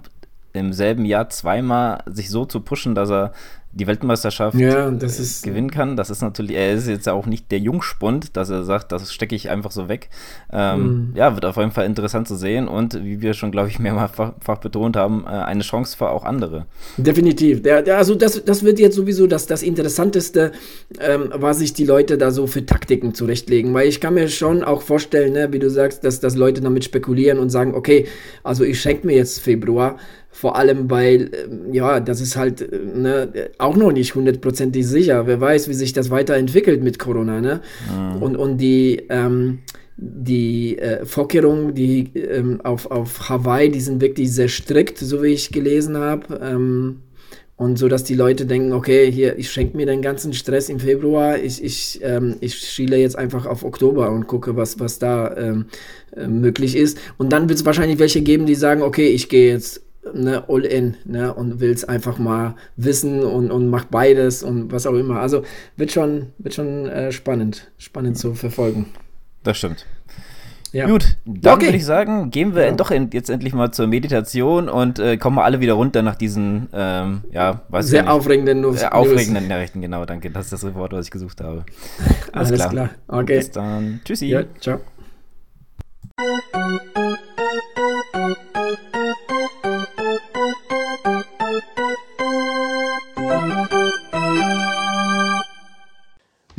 im selben Jahr zweimal sich so zu pushen, dass er die Weltmeisterschaft ja, ist, gewinnen kann. Das ist natürlich, er ist jetzt auch nicht der Jungspund, dass er sagt, das stecke ich einfach so weg. Ähm, mhm. Ja, wird auf jeden Fall interessant zu sehen und wie wir schon, glaube ich, mehrfach betont haben, äh, eine Chance für auch andere. Definitiv. Der, der, also das, das wird jetzt sowieso das, das Interessanteste, ähm, was sich die Leute da so für Taktiken zurechtlegen. Weil ich kann mir schon auch vorstellen, ne, wie du sagst, dass, dass Leute damit spekulieren und sagen, okay, also ich schenke mir jetzt Februar vor allem, weil, ähm, ja, das ist halt äh, ne, auch noch nicht hundertprozentig sicher. Wer weiß, wie sich das weiterentwickelt mit Corona. Ne? Mhm. Und, und die, ähm, die äh, Vorkehrungen, die ähm, auf, auf Hawaii, die sind wirklich sehr strikt, so wie ich gelesen habe. Ähm, und so, dass die Leute denken, okay, hier, ich schenke mir den ganzen Stress im Februar, ich, ich, ähm, ich schiele jetzt einfach auf Oktober und gucke, was, was da ähm, äh, möglich ist. Und dann wird es wahrscheinlich welche geben, die sagen, okay, ich gehe jetzt ne, all in ne, und will es einfach mal wissen und, und macht beides und was auch immer. Also wird schon, wird schon äh, spannend, spannend zu verfolgen. Das stimmt. Ja. Gut, dann okay. würde ich sagen, gehen wir ja. doch in, jetzt endlich mal zur Meditation und äh, kommen wir alle wieder runter nach diesen, ähm, ja, weiß Sehr aufregenden News. Sehr aufregenden Nachrichten, genau, danke. Das ist das Wort, was ich gesucht habe. [laughs] Alles, Alles klar. klar. Okay. Bis dann. Tschüssi. Ja, ciao.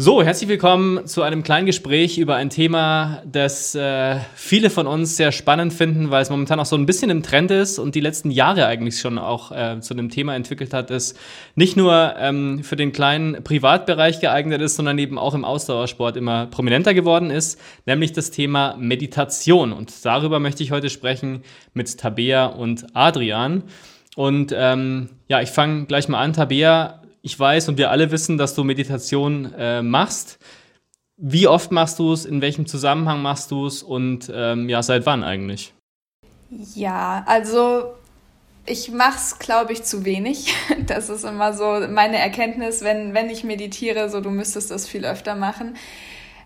So, herzlich willkommen zu einem kleinen Gespräch über ein Thema, das äh, viele von uns sehr spannend finden, weil es momentan auch so ein bisschen im Trend ist und die letzten Jahre eigentlich schon auch äh, zu einem Thema entwickelt hat, das nicht nur ähm, für den kleinen Privatbereich geeignet ist, sondern eben auch im Ausdauersport immer prominenter geworden ist, nämlich das Thema Meditation. Und darüber möchte ich heute sprechen mit Tabea und Adrian. Und ähm, ja, ich fange gleich mal an. Tabea, ich weiß und wir alle wissen, dass du Meditation äh, machst. Wie oft machst du es? In welchem Zusammenhang machst du es? Und ähm, ja, seit wann eigentlich? Ja, also ich mache es, glaube ich, zu wenig. [laughs] Das ist immer so meine Erkenntnis, wenn, wenn ich meditiere, so du müsstest das viel öfter machen.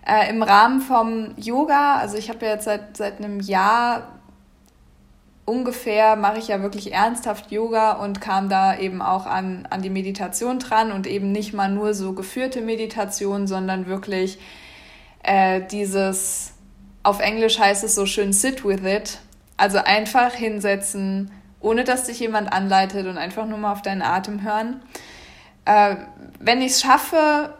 Äh, Im Rahmen vom Yoga, also ich habe ja jetzt seit, seit einem Jahr ungefähr mache ich ja wirklich ernsthaft Yoga und kam da eben auch an, an die Meditation dran und eben nicht mal nur so geführte Meditation, sondern wirklich äh, dieses, auf Englisch heißt es so schön, sit with it. Also einfach hinsetzen, ohne dass dich jemand anleitet und einfach nur mal auf deinen Atem hören. Äh, wenn ich es schaffe,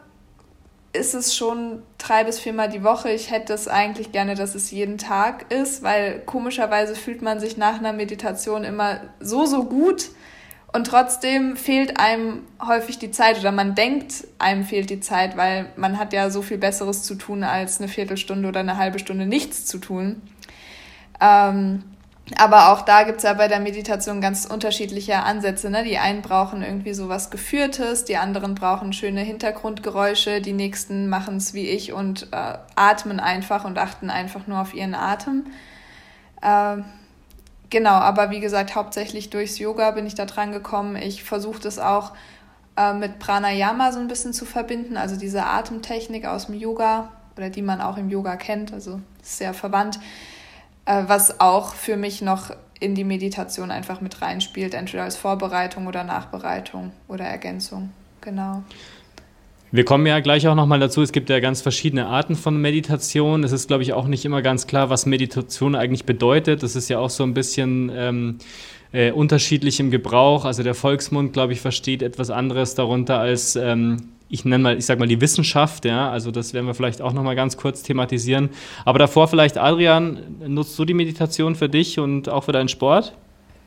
ist es schon drei bis viermal die Woche. Ich hätte es eigentlich gerne, dass es jeden Tag ist, weil komischerweise fühlt man sich nach einer Meditation immer so, so gut und trotzdem fehlt einem häufig die Zeit oder man denkt, einem fehlt die Zeit, weil man hat ja so viel Besseres zu tun, als eine Viertelstunde oder eine halbe Stunde nichts zu tun. Ähm, aber auch da gibt es ja bei der Meditation ganz unterschiedliche Ansätze. Ne? Die einen brauchen irgendwie so was Geführtes, die anderen brauchen schöne Hintergrundgeräusche, die nächsten machen es wie ich und äh, atmen einfach und achten einfach nur auf ihren Atem. Äh, genau, aber wie gesagt, hauptsächlich durchs Yoga bin ich da dran gekommen. Ich versuche das auch äh, mit Pranayama so ein bisschen zu verbinden, also diese Atemtechnik aus dem Yoga oder die man auch im Yoga kennt, also sehr verwandt äh, was auch für mich noch in die Meditation einfach mit reinspielt, entweder als Vorbereitung oder Nachbereitung oder Ergänzung. Genau. Wir kommen ja gleich auch nochmal dazu, es gibt ja ganz verschiedene Arten von Meditation. Es ist, glaube ich, auch nicht immer ganz klar, was Meditation eigentlich bedeutet. Das ist ja auch so ein bisschen ähm, äh, unterschiedlich im Gebrauch. Also der Volksmund, glaube ich, versteht etwas anderes darunter als ähm, ich nenne mal, ich sag mal die Wissenschaft, ja, also das werden wir vielleicht auch noch mal ganz kurz thematisieren. Aber davor vielleicht, Adrian, nutzt du die Meditation für dich und auch für deinen Sport?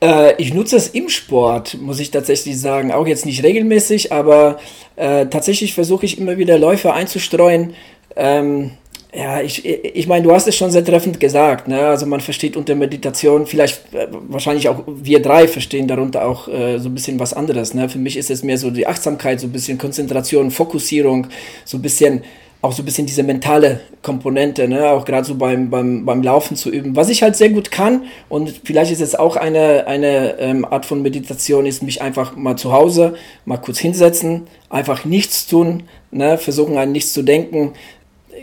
Äh, ich nutze es im Sport, muss ich tatsächlich sagen. Auch jetzt nicht regelmäßig, aber äh, tatsächlich versuche ich immer wieder Läufe einzustreuen. Ähm, ja, ich, ich meine, du hast es schon sehr treffend gesagt. Ne? Also man versteht unter Meditation, vielleicht äh, wahrscheinlich auch wir drei verstehen darunter auch äh, so ein bisschen was anderes. Ne? Für mich ist es mehr so die Achtsamkeit, so ein bisschen Konzentration, Fokussierung, so ein bisschen auch so ein bisschen diese mentale Komponente, ne? auch gerade so beim, beim, beim Laufen zu üben. Was ich halt sehr gut kann und vielleicht ist es auch eine, eine ähm, Art von Meditation, ist mich einfach mal zu Hause, mal kurz hinsetzen, einfach nichts tun, ne? versuchen an nichts zu denken,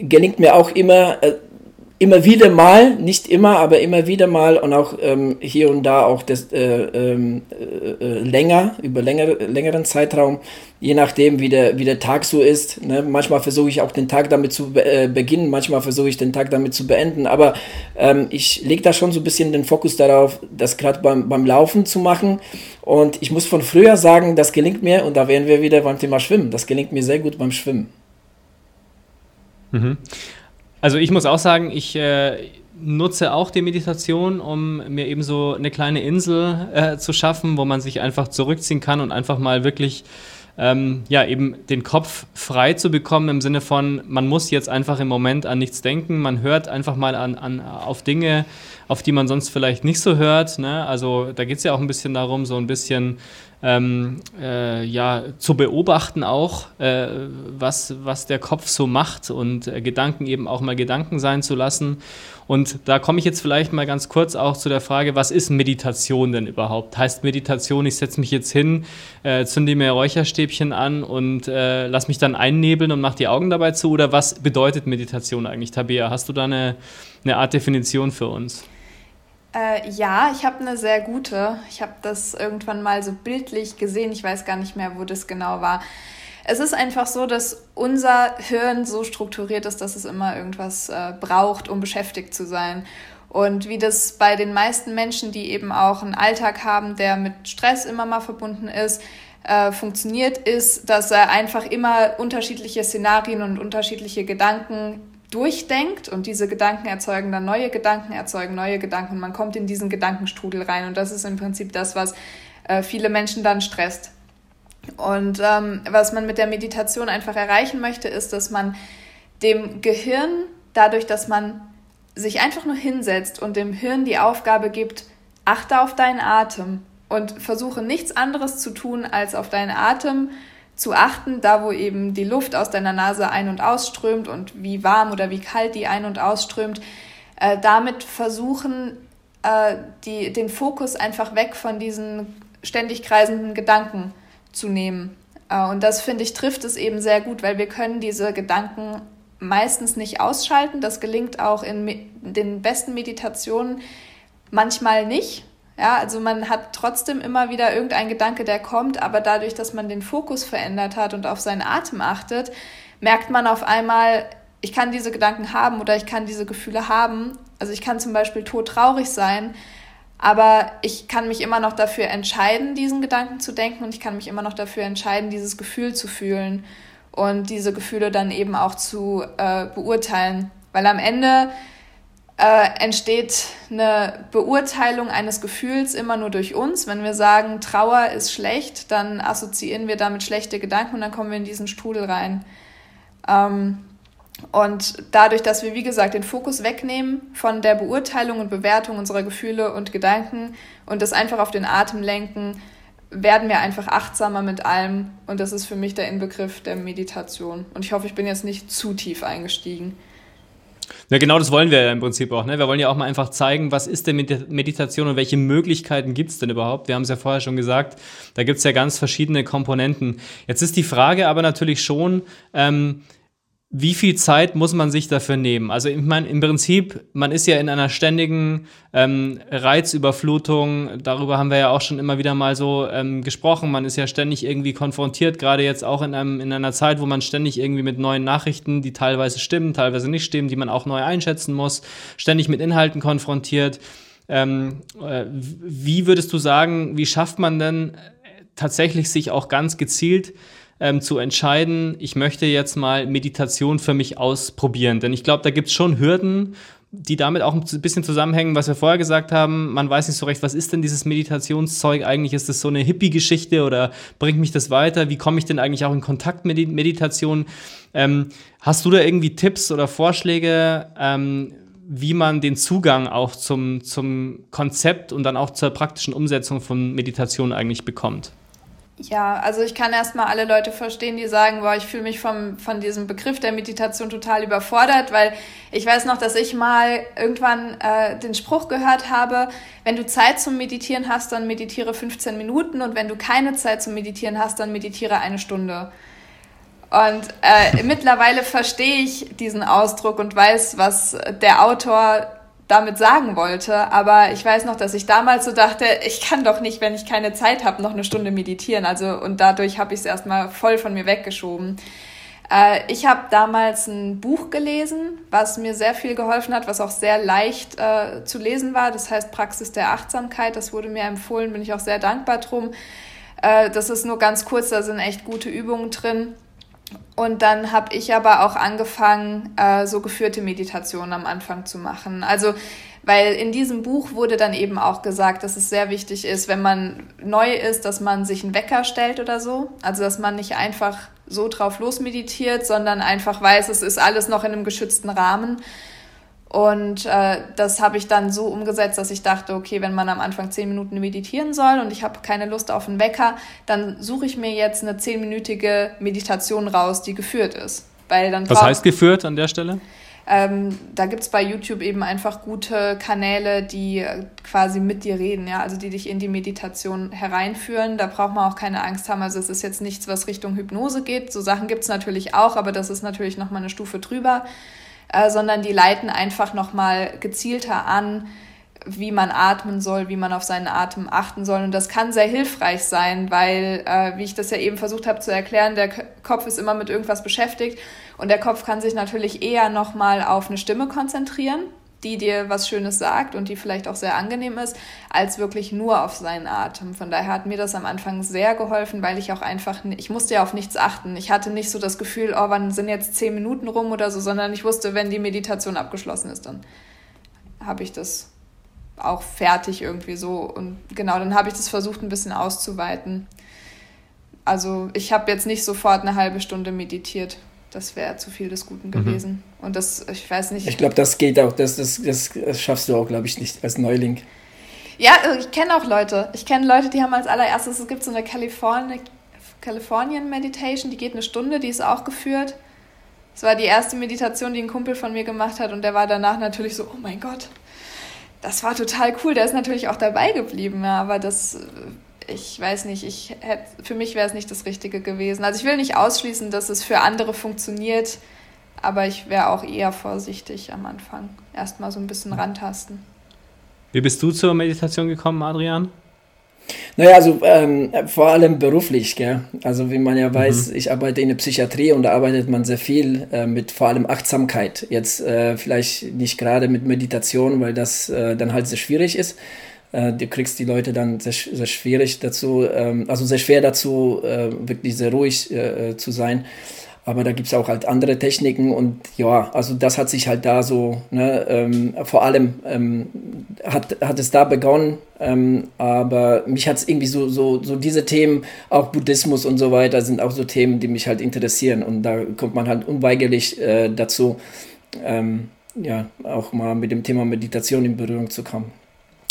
gelingt mir auch immer, äh, immer wieder mal, nicht immer, aber immer wieder mal und auch ähm, hier und da auch das, äh, ähm, äh, äh, länger, über länger, längeren Zeitraum, je nachdem, wie der, wie der Tag so ist. Ne? Manchmal versuche ich auch den Tag damit zu be äh, beginnen, manchmal versuche ich den Tag damit zu beenden, aber ähm, ich lege da schon so ein bisschen den Fokus darauf, das gerade beim, beim Laufen zu machen. Und ich muss von früher sagen, das gelingt mir, und da wären wir wieder beim Thema Schwimmen, das gelingt mir sehr gut beim Schwimmen. Mhm. Also ich muss auch sagen, ich äh, nutze auch die Meditation, um mir eben so eine kleine Insel äh, zu schaffen, wo man sich einfach zurückziehen kann und einfach mal wirklich ähm, ja, eben den Kopf frei zu bekommen im Sinne von, man muss jetzt einfach im Moment an nichts denken, man hört einfach mal an, an, auf Dinge, auf die man sonst vielleicht nicht so hört. Ne? Also da geht es ja auch ein bisschen darum, so ein bisschen ähm, äh, ja, zu beobachten auch, äh, was, was der Kopf so macht und äh, Gedanken eben auch mal Gedanken sein zu lassen. Und da komme ich jetzt vielleicht mal ganz kurz auch zu der Frage, was ist Meditation denn überhaupt? Heißt Meditation, ich setze mich jetzt hin, äh, zünde mir Räucherstäbchen an und äh, lass mich dann einnebeln und mache die Augen dabei zu? Oder was bedeutet Meditation eigentlich, Tabea? Hast du da eine, eine Art Definition für uns? Äh, ja, ich habe eine sehr gute. Ich habe das irgendwann mal so bildlich gesehen. Ich weiß gar nicht mehr, wo das genau war. Es ist einfach so, dass unser Hirn so strukturiert ist, dass es immer irgendwas äh, braucht, um beschäftigt zu sein. Und wie das bei den meisten Menschen, die eben auch einen Alltag haben, der mit Stress immer mal verbunden ist, äh, funktioniert, ist, dass er einfach immer unterschiedliche Szenarien und unterschiedliche Gedanken durchdenkt und diese Gedanken erzeugen dann neue Gedanken, erzeugen neue Gedanken und man kommt in diesen Gedankenstrudel rein und das ist im Prinzip das, was äh, viele Menschen dann stresst. Und ähm, was man mit der Meditation einfach erreichen möchte, ist, dass man dem Gehirn, dadurch, dass man sich einfach nur hinsetzt und dem Hirn die Aufgabe gibt, achte auf deinen Atem und versuche nichts anderes zu tun, als auf deinen Atem zu achten, da wo eben die Luft aus deiner Nase ein- und ausströmt und wie warm oder wie kalt die ein- und ausströmt, äh, damit versuchen, äh, die, den Fokus einfach weg von diesen ständig kreisenden Gedanken zu nehmen. Äh, und das finde ich trifft es eben sehr gut, weil wir können diese Gedanken meistens nicht ausschalten. Das gelingt auch in den besten Meditationen manchmal nicht. Ja, also man hat trotzdem immer wieder irgendein Gedanke, der kommt, aber dadurch, dass man den Fokus verändert hat und auf seinen Atem achtet, merkt man auf einmal, ich kann diese Gedanken haben oder ich kann diese Gefühle haben. Also ich kann zum Beispiel todtraurig sein, aber ich kann mich immer noch dafür entscheiden, diesen Gedanken zu denken und ich kann mich immer noch dafür entscheiden, dieses Gefühl zu fühlen und diese Gefühle dann eben auch zu äh, beurteilen. Weil am Ende äh, entsteht eine Beurteilung eines Gefühls immer nur durch uns. Wenn wir sagen, Trauer ist schlecht, dann assoziieren wir damit schlechte Gedanken und dann kommen wir in diesen Strudel rein. Ähm, und dadurch, dass wir, wie gesagt, den Fokus wegnehmen von der Beurteilung und Bewertung unserer Gefühle und Gedanken und das einfach auf den Atem lenken, werden wir einfach achtsamer mit allem. Und das ist für mich der Inbegriff der Meditation. Und ich hoffe, ich bin jetzt nicht zu tief eingestiegen. Ja, genau das wollen wir ja im Prinzip auch. Ne? Wir wollen ja auch mal einfach zeigen, was ist denn Meditation und welche Möglichkeiten gibt es denn überhaupt? Wir haben es ja vorher schon gesagt, da gibt es ja ganz verschiedene Komponenten. Jetzt ist die Frage aber natürlich schon, ähm, wie viel Zeit muss man sich dafür nehmen? Also ich meine, im Prinzip, man ist ja in einer ständigen ähm, Reizüberflutung, darüber haben wir ja auch schon immer wieder mal so ähm, gesprochen, man ist ja ständig irgendwie konfrontiert, gerade jetzt auch in, einem, in einer Zeit, wo man ständig irgendwie mit neuen Nachrichten, die teilweise stimmen, teilweise nicht stimmen, die man auch neu einschätzen muss, ständig mit Inhalten konfrontiert. Ähm, äh, wie würdest du sagen, wie schafft man denn tatsächlich sich auch ganz gezielt ähm, zu entscheiden, ich möchte jetzt mal Meditation für mich ausprobieren. Denn ich glaube, da gibt es schon Hürden, die damit auch ein bisschen zusammenhängen, was wir vorher gesagt haben. Man weiß nicht so recht, was ist denn dieses Meditationszeug eigentlich? Ist das so eine Hippie-Geschichte oder bringt mich das weiter? Wie komme ich denn eigentlich auch in Kontakt mit Meditation? Ähm, hast du da irgendwie Tipps oder Vorschläge, ähm, wie man den Zugang auch zum, zum Konzept und dann auch zur praktischen Umsetzung von Meditation eigentlich bekommt? Ja, also ich kann erstmal alle Leute verstehen, die sagen, boah, ich fühle mich vom, von diesem Begriff der Meditation total überfordert, weil ich weiß noch, dass ich mal irgendwann äh, den Spruch gehört habe, wenn du Zeit zum Meditieren hast, dann meditiere 15 Minuten und wenn du keine Zeit zum Meditieren hast, dann meditiere eine Stunde. Und äh, mittlerweile verstehe ich diesen Ausdruck und weiß, was der Autor damit sagen wollte. Aber ich weiß noch, dass ich damals so dachte, ich kann doch nicht, wenn ich keine Zeit habe, noch eine Stunde meditieren. Also und dadurch habe ich es erstmal voll von mir weggeschoben. Äh, ich habe damals ein Buch gelesen, was mir sehr viel geholfen hat, was auch sehr leicht äh, zu lesen war. Das heißt Praxis der Achtsamkeit. Das wurde mir empfohlen, bin ich auch sehr dankbar drum. Äh, das ist nur ganz kurz, da sind echt gute Übungen drin. Und dann habe ich aber auch angefangen, äh, so geführte Meditationen am Anfang zu machen. Also, weil in diesem Buch wurde dann eben auch gesagt, dass es sehr wichtig ist, wenn man neu ist, dass man sich einen Wecker stellt oder so. Also, dass man nicht einfach so drauf losmeditiert, sondern einfach weiß, es ist alles noch in einem geschützten Rahmen und äh, das habe ich dann so umgesetzt, dass ich dachte, okay, wenn man am Anfang zehn Minuten meditieren soll und ich habe keine Lust auf einen Wecker, dann suche ich mir jetzt eine zehnminütige Meditation raus, die geführt ist. Weil dann Was heißt geführt an der Stelle? Ähm, da gibt es bei YouTube eben einfach gute Kanäle, die äh, quasi mit dir reden, ja, also die dich in die Meditation hereinführen. Da braucht man auch keine Angst haben. Also es ist jetzt nichts, was Richtung Hypnose geht. So Sachen gibt es natürlich auch, aber das ist natürlich nochmal eine Stufe drüber äh, sondern die leiten einfach nochmal gezielter an, wie man atmen soll, wie man auf seinen Atem achten soll. Und das kann sehr hilfreich sein, weil, äh, wie ich das ja eben versucht habe zu erklären, der Kopf ist immer mit irgendwas beschäftigt und der Kopf kann sich natürlich eher nochmal auf eine Stimme konzentrieren die dir was Schönes sagt und die vielleicht auch sehr angenehm ist, als wirklich nur auf seinen Atem. Von daher hat mir das am Anfang sehr geholfen, weil ich auch einfach, ich musste ja auf nichts achten. Ich hatte nicht so das Gefühl, oh, wann sind jetzt zehn Minuten rum oder so, sondern ich wusste, wenn die Meditation abgeschlossen ist, dann habe ich das auch fertig irgendwie so. Und genau, dann habe ich das versucht, ein bisschen auszuweiten. Also ich habe jetzt nicht sofort eine halbe Stunde meditiert das wäre zu viel des Guten mhm. gewesen. Mhm. Und das, ich weiß nicht. Ich glaube, das geht auch, das, das, das, das schaffst du auch, glaube ich, nicht als Neuling. Ja, also ich kenne auch Leute. Ich kenne Leute, die haben als allererstes, es gibt so eine California, Californian Meditation, die geht eine Stunde, die ist auch geführt. Das war die erste Meditation, die ein Kumpel von mir gemacht hat und der war danach natürlich so, oh mein Gott, das war total cool. Der ist natürlich auch dabei geblieben, ja, aber das, ich weiß nicht, ich hätte, für mich wäre es nicht das Richtige gewesen. Also ich will nicht ausschließen, dass es für andere funktioniert, aber ich wäre auch eher vorsichtig am Anfang. Erstmal so ein bisschen rantasten. Wie bist du zur Meditation gekommen, Adrian? Naja, also ähm, vor allem beruflich, gell? Also wie man ja weiß, mhm. ich arbeite in der Psychiatrie und da arbeitet man sehr viel äh, mit vor allem Achtsamkeit. Jetzt äh, vielleicht nicht gerade mit Meditation, weil das äh, dann halt sehr schwierig ist. Äh, du kriegst die Leute dann sehr, sehr schwierig dazu, ähm, also sehr schwer dazu, äh, wirklich sehr ruhig äh, zu sein. Aber da gibt es auch halt andere Techniken und ja, also das hat sich halt da so, ne, ähm, vor allem ähm, hat, hat es da begonnen, ähm, aber mich hat es irgendwie so, so, so diese Themen, auch Buddhismus und so weiter, sind auch so Themen, die mich halt interessieren und da kommt man halt unweigerlich äh, dazu, ähm, ja, auch mal mit dem Thema Meditation in Berührung zu kommen.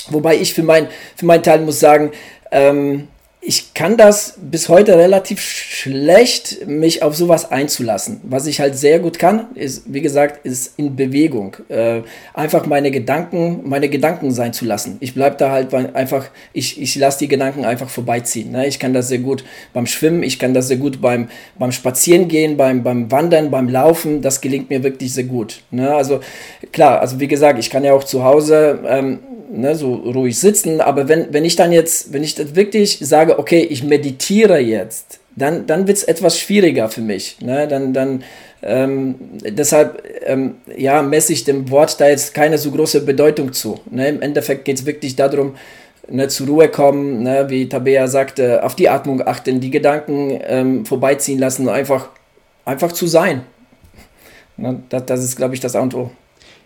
Wobei ich für, mein, für meinen Teil muss sagen, ähm, ich kann das bis heute relativ schlecht, mich auf sowas einzulassen. Was ich halt sehr gut kann, ist, wie gesagt, ist in Bewegung. Äh, einfach meine Gedanken, meine Gedanken sein zu lassen. Ich bleibe da halt einfach, ich, ich lasse die Gedanken einfach vorbeiziehen. Ne? Ich kann das sehr gut beim Schwimmen, ich kann das sehr gut beim, beim Spazierengehen, beim, beim Wandern, beim Laufen. Das gelingt mir wirklich sehr gut. Ne? Also klar, also wie gesagt, ich kann ja auch zu Hause ähm, ne, so ruhig sitzen. Aber wenn, wenn ich dann jetzt, wenn ich das wirklich sage, okay, ich meditiere jetzt, dann, dann wird es etwas schwieriger für mich. Ne? Dann, dann, ähm, deshalb ähm, ja, messe ich dem Wort da jetzt keine so große Bedeutung zu. Ne? Im Endeffekt geht es wirklich darum, ne, zur Ruhe kommen, ne, wie Tabea sagte, auf die Atmung achten, die Gedanken ähm, vorbeiziehen lassen, einfach, einfach zu sein. Ne, das, das ist, glaube ich, das A.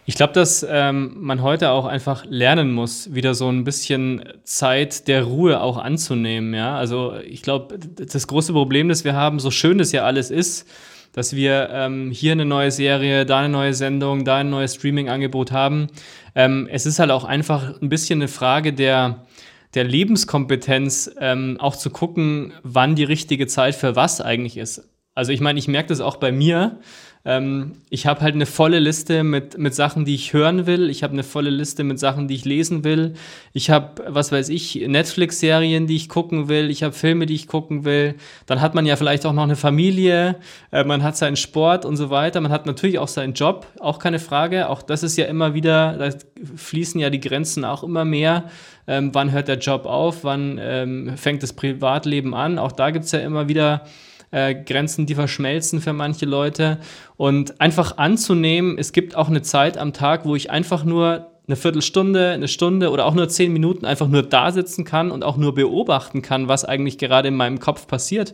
Ich glaube, dass ähm, man heute auch einfach lernen muss, wieder so ein bisschen Zeit der Ruhe auch anzunehmen. Ja, also ich glaube, das große Problem, das wir haben, so schön das ja alles ist, dass wir ähm, hier eine neue Serie, da eine neue Sendung, da ein neues Streaming-Angebot haben. Ähm, es ist halt auch einfach ein bisschen eine Frage der, der Lebenskompetenz, ähm, auch zu gucken, wann die richtige Zeit für was eigentlich ist. Also ich meine, ich merke das auch bei mir. Ähm, ich habe halt eine volle Liste mit, mit Sachen, die ich hören will. Ich habe eine volle Liste mit Sachen, die ich lesen will. Ich habe, was weiß ich, Netflix-Serien, die ich gucken will. Ich habe Filme, die ich gucken will. Dann hat man ja vielleicht auch noch eine Familie. Äh, man hat seinen Sport und so weiter. Man hat natürlich auch seinen Job, auch keine Frage. Auch das ist ja immer wieder, da fließen ja die Grenzen auch immer mehr. Ähm, wann hört der Job auf? Wann ähm, fängt das Privatleben an? Auch da gibt es ja immer wieder äh, Grenzen, die verschmelzen für manche Leute. Und einfach anzunehmen, es gibt auch eine Zeit am Tag, wo ich einfach nur eine Viertelstunde, eine Stunde oder auch nur zehn Minuten einfach nur da sitzen kann und auch nur beobachten kann, was eigentlich gerade in meinem Kopf passiert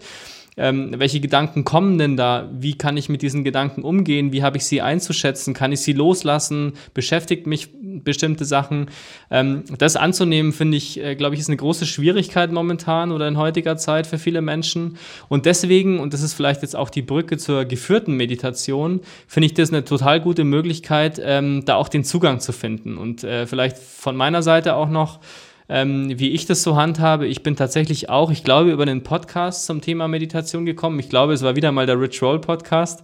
ähm, welche Gedanken kommen denn da? Wie kann ich mit diesen Gedanken umgehen? Wie habe ich sie einzuschätzen? Kann ich sie loslassen? Beschäftigt mich bestimmte Sachen? Ähm, das anzunehmen, finde ich, äh, glaube ich, ist eine große Schwierigkeit momentan oder in heutiger Zeit für viele Menschen. Und deswegen, und das ist vielleicht jetzt auch die Brücke zur geführten Meditation, finde ich das eine total gute Möglichkeit, ähm, da auch den Zugang zu finden. Und äh, vielleicht von meiner Seite auch noch, ähm, wie ich das so handhabe. Ich bin tatsächlich auch, ich glaube, über den Podcast zum Thema Meditation gekommen. Ich glaube, es war wieder mal der Rich Roll Podcast,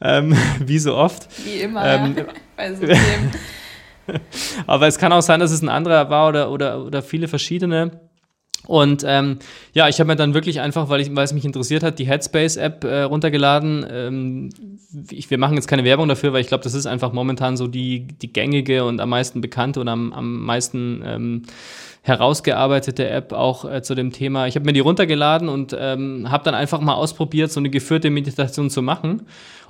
ähm, [laughs] wie so oft. Wie immer, ähm, ja. bei so [laughs] Aber es kann auch sein, dass es ein anderer war oder, oder, oder viele verschiedene. Und ähm, ja, ich habe mir dann wirklich einfach, weil, ich, weil es mich interessiert hat, die Headspace-App äh, runtergeladen. Ähm, ich, wir machen jetzt keine Werbung dafür, weil ich glaube, das ist einfach momentan so die, die gängige und am meisten bekannte und am, am meisten ähm, herausgearbeitete App auch äh, zu dem Thema. Ich habe mir die runtergeladen und ähm, habe dann einfach mal ausprobiert, so eine geführte Meditation zu machen.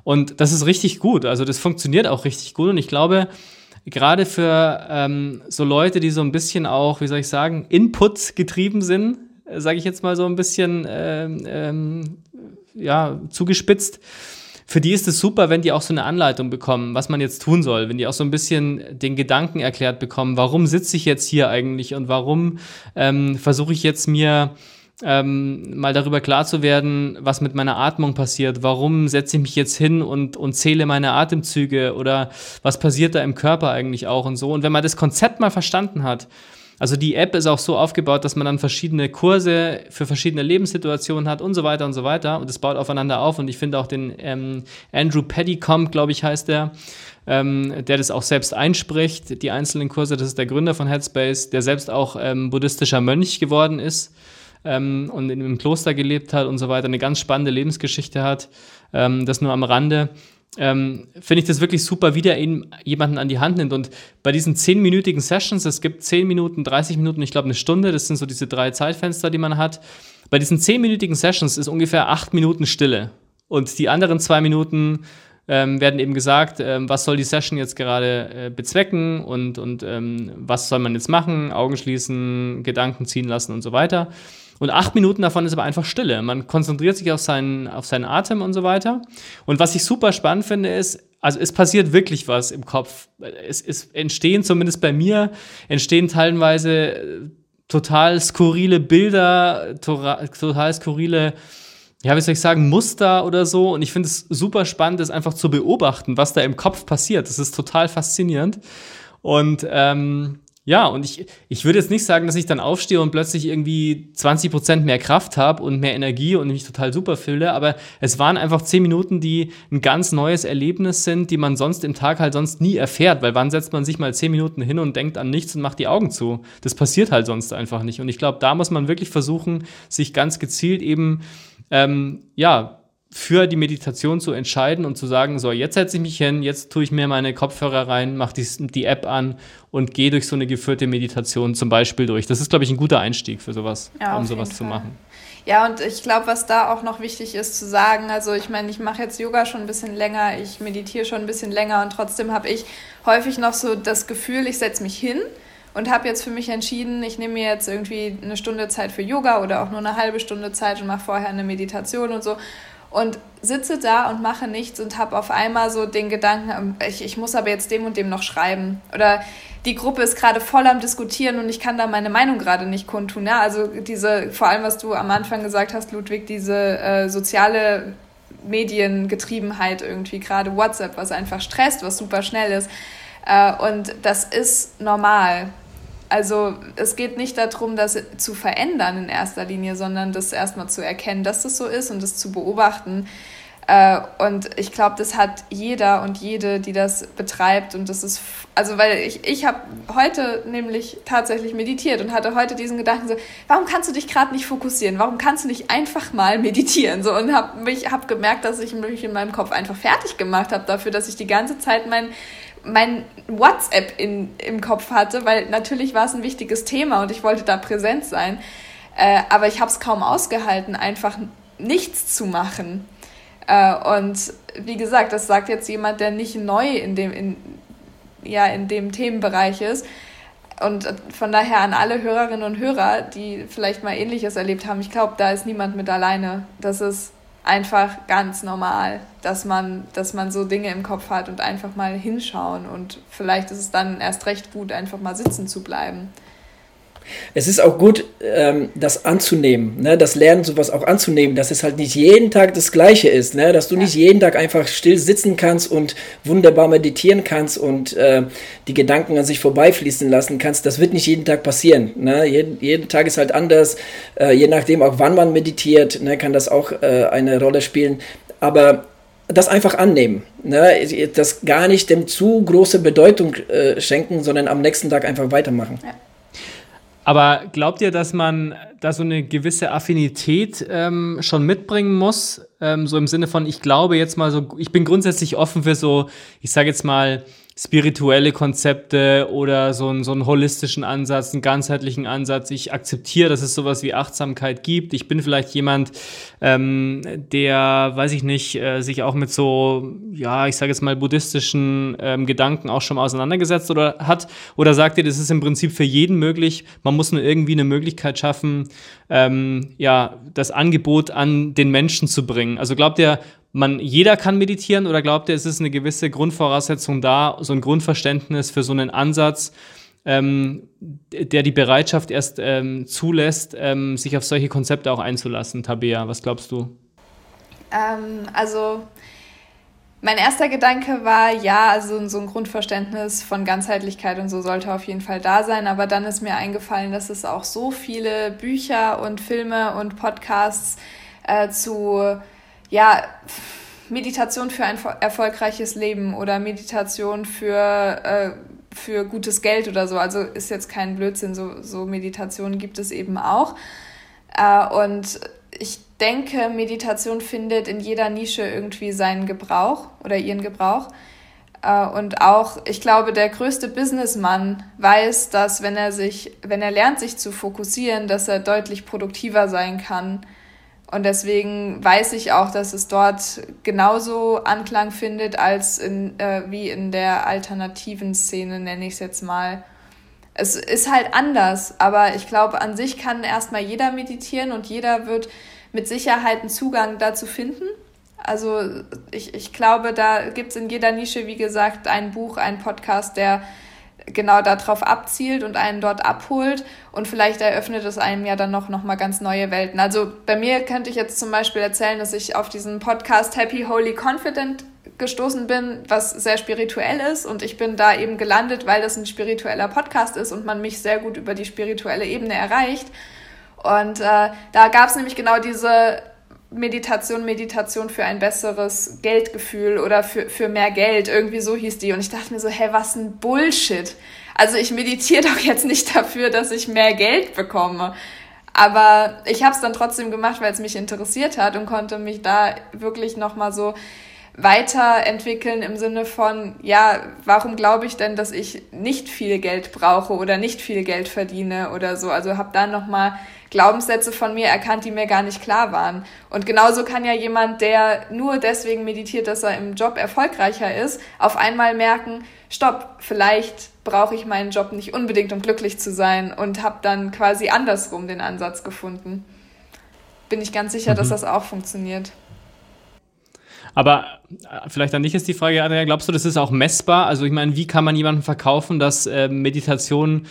Und das ist richtig gut. Also das funktioniert auch richtig gut. Und ich glaube, gerade für ähm, so Leute, die so ein bisschen auch, wie soll ich sagen, Input getrieben sind, äh, sage ich jetzt mal so ein bisschen ähm, ähm, ja, zugespitzt, für die ist es super, wenn die auch so eine Anleitung bekommen, was man jetzt tun soll, wenn die auch so ein bisschen den Gedanken erklärt bekommen, warum sitze ich jetzt hier eigentlich und warum ähm, versuche ich jetzt mir ähm, mal darüber klar zu werden, was mit meiner Atmung passiert. Warum setze ich mich jetzt hin und, und zähle meine Atemzüge oder was passiert da im Körper eigentlich auch und so. Und wenn man das Konzept mal verstanden hat, Also die App ist auch so aufgebaut, dass man dann verschiedene Kurse für verschiedene Lebenssituationen hat und so weiter und so weiter. Und es baut aufeinander auf. Und ich finde auch den ähm, Andrew Pettycomb, glaube ich, heißt der, ähm, der das auch selbst einspricht, die einzelnen Kurse. Das ist der Gründer von Headspace, der selbst auch ähm, buddhistischer Mönch geworden ist ähm, und in einem Kloster gelebt hat und so weiter, eine ganz spannende Lebensgeschichte hat. Ähm, das nur am Rande. Ähm, finde ich das wirklich super, wie der ihn jemanden an die Hand nimmt. Und bei diesen zehnminütigen Sessions, es gibt zehn Minuten, 30 Minuten, ich glaube eine Stunde, das sind so diese drei Zeitfenster, die man hat. Bei diesen zehnminütigen Sessions ist ungefähr acht Minuten Stille. Und die anderen zwei Minuten ähm, werden eben gesagt, ähm, was soll die Session jetzt gerade äh, bezwecken und, und ähm, was soll man jetzt machen, Augen schließen, Gedanken ziehen lassen und so weiter. Und acht Minuten davon ist aber einfach Stille. Man konzentriert sich auf seinen, auf seinen Atem und so weiter. Und was ich super spannend finde, ist, also es passiert wirklich was im Kopf. Es, es entstehen zumindest bei mir, entstehen teilweise äh, total skurrile Bilder, total skurrile, ja, wie soll ich sagen, Muster oder so. Und ich finde es super spannend, das einfach zu beobachten, was da im Kopf passiert. Das ist total faszinierend. Und ähm, ja, und ich, ich würde jetzt nicht sagen, dass ich dann aufstehe und plötzlich irgendwie 20 Prozent mehr Kraft habe und mehr Energie und mich total super fühle, aber es waren einfach zehn Minuten, die ein ganz neues Erlebnis sind, die man sonst im Tag halt sonst nie erfährt, weil wann setzt man sich mal zehn Minuten hin und denkt an nichts und macht die Augen zu? Das passiert halt sonst einfach nicht. Und ich glaube, da muss man wirklich versuchen, sich ganz gezielt eben, ähm, ja, für die Meditation zu entscheiden und zu sagen, so, jetzt setze ich mich hin, jetzt tue ich mir meine Kopfhörer rein, mache die, die App an und gehe durch so eine geführte Meditation zum Beispiel durch. Das ist, glaube ich, ein guter Einstieg für sowas, ja, um sowas zu machen. Ja, und ich glaube, was da auch noch wichtig ist zu sagen, also ich meine, ich mache jetzt Yoga schon ein bisschen länger, ich meditiere schon ein bisschen länger und trotzdem habe ich häufig noch so das Gefühl, ich setze mich hin und habe jetzt für mich entschieden, ich nehme mir jetzt irgendwie eine Stunde Zeit für Yoga oder auch nur eine halbe Stunde Zeit und mache vorher eine Meditation und so und sitze da und mache nichts und habe auf einmal so den Gedanken, ähm, ich, ich muss aber jetzt dem und dem noch schreiben. Oder die Gruppe ist gerade voll am Diskutieren und ich kann da meine Meinung gerade nicht kundtun. Ja? Also diese, vor allem was du am Anfang gesagt hast, Ludwig, diese äh, soziale Mediengetriebenheit irgendwie, gerade WhatsApp, was einfach stresst, was super schnell ist. Äh, und das ist normal. Also es geht nicht darum, das zu verändern in erster Linie, sondern das erstmal zu erkennen, dass das so ist und das zu beobachten. Äh, und ich glaube, das hat jeder und jede, die das betreibt. Und das ist, also weil ich, ich habe heute nämlich tatsächlich meditiert und hatte heute diesen Gedanken so, warum kannst du dich gerade nicht fokussieren? Warum kannst du nicht einfach mal meditieren? So und habe mich gemerkt, dass ich mich in meinem Kopf einfach fertig gemacht habe dafür, dass ich die ganze Zeit mein mein WhatsApp in, im Kopf hatte, weil natürlich war es ein wichtiges Thema und ich wollte da präsent sein. Äh, aber ich habe es kaum ausgehalten, einfach nichts zu machen. Äh, und wie gesagt, das sagt jetzt jemand, der nicht neu in dem, in, ja, in dem Themenbereich ist. Und von daher an alle Hörerinnen und Hörer, die vielleicht mal Ähnliches erlebt haben, ich glaube, da ist niemand mit alleine. Das ist einfach ganz normal, dass man, dass man so Dinge im Kopf hat und einfach mal hinschauen. Und vielleicht ist es dann erst recht gut, einfach mal sitzen zu bleiben es ist auch gut, ähm, das anzunehmen, ne? das Lernen, sowas auch anzunehmen, dass es halt nicht jeden Tag das Gleiche ist, ne? dass du ja. nicht jeden Tag einfach still sitzen kannst und wunderbar meditieren kannst und äh, die Gedanken an sich vorbeifließen lassen kannst. Das wird nicht jeden Tag passieren. Ne? Jeden, jeden Tag ist halt anders, äh, je nachdem auch wann man meditiert, ne? kann das auch äh, eine Rolle spielen. Aber das einfach annehmen. Ne? Das gar nicht dem zu große Bedeutung äh, schenken, sondern am nächsten Tag einfach weitermachen. Ja. Aber glaubt ihr, dass man da so eine gewisse Affinität ähm, schon mitbringen muss? Ähm, so im Sinne von, ich glaube jetzt mal so, ich bin grundsätzlich offen für so, ich sage jetzt mal, spirituelle Konzepte oder so einen, so einen holistischen Ansatz, einen ganzheitlichen Ansatz. Ich akzeptiere, dass es sowas wie Achtsamkeit gibt. Ich bin vielleicht jemand, ähm, der, weiß ich nicht, äh, sich auch mit so, ja, ich sage jetzt mal buddhistischen ähm, Gedanken auch schon mal auseinandergesetzt oder hat. Oder sagt ihr, das ist im Prinzip für jeden möglich. Man muss nur irgendwie eine Möglichkeit schaffen, ähm, ja, das Angebot an den Menschen zu bringen. Also glaubt ihr, man, jeder kann meditieren oder glaubt ihr, es ist eine gewisse Grundvoraussetzung da, so ein Grundverständnis für so einen Ansatz, ähm, der die Bereitschaft erst ähm, zulässt, ähm, sich auf solche Konzepte auch einzulassen? Tabea, was glaubst du? Ähm, also Mein erster Gedanke war, ja, also so ein Grundverständnis von Ganzheitlichkeit und so sollte auf jeden Fall da sein. Aber dann ist mir eingefallen, dass es auch so viele Bücher und Filme und Podcasts äh, zu, ja, Meditation für ein erfolgreiches Leben oder Meditation für, äh, für gutes Geld oder so. Also ist jetzt kein Blödsinn, so, so Meditationen gibt es eben auch. Äh, und ich denke, Meditation findet in jeder Nische irgendwie seinen Gebrauch oder ihren Gebrauch. Äh, und auch, ich glaube, der größte Businessmann weiß, dass wenn er sich, wenn er lernt, sich zu fokussieren, dass er deutlich produktiver sein kann. Und deswegen weiß ich auch, dass es dort genauso Anklang findet als in, äh, wie in der alternativen Szene, nenne ich es jetzt mal. Es ist halt anders, aber ich glaube, an sich kann erstmal jeder meditieren und jeder wird mit Sicherheit einen Zugang dazu finden. Also ich, ich glaube, da gibt es in jeder Nische, wie gesagt, ein Buch, ein Podcast, der genau darauf abzielt und einen dort abholt und vielleicht eröffnet es einem ja dann noch, noch mal ganz neue Welten. Also bei mir könnte ich jetzt zum Beispiel erzählen, dass ich auf diesen Podcast Happy, Holy, Confident gestoßen bin, was sehr spirituell ist und ich bin da eben gelandet, weil das ein spiritueller Podcast ist und man mich sehr gut über die spirituelle Ebene erreicht. Und äh, da gab es nämlich genau diese Meditation, Meditation für ein besseres Geldgefühl oder für, für mehr Geld. Irgendwie so hieß die. Und ich dachte mir so, hey, was ein Bullshit. Also ich meditiere doch jetzt nicht dafür, dass ich mehr Geld bekomme. Aber ich habe es dann trotzdem gemacht, weil es mich interessiert hat und konnte mich da wirklich nochmal so weiterentwickeln im Sinne von, ja, warum glaube ich denn, dass ich nicht viel Geld brauche oder nicht viel Geld verdiene oder so. Also habe dann nochmal Glaubenssätze von mir erkannt, die mir gar nicht klar waren. Und genauso kann ja jemand, der nur deswegen meditiert, dass er im Job erfolgreicher ist, auf einmal merken, stopp, vielleicht brauche ich meinen Job nicht unbedingt, um glücklich zu sein und habe dann quasi andersrum den Ansatz gefunden. Bin ich ganz sicher, mhm. dass das auch funktioniert. Aber äh, vielleicht an dich ist die Frage, Adrian, glaubst du, das ist auch messbar? Also ich meine, wie kann man jemandem verkaufen, dass äh, Meditation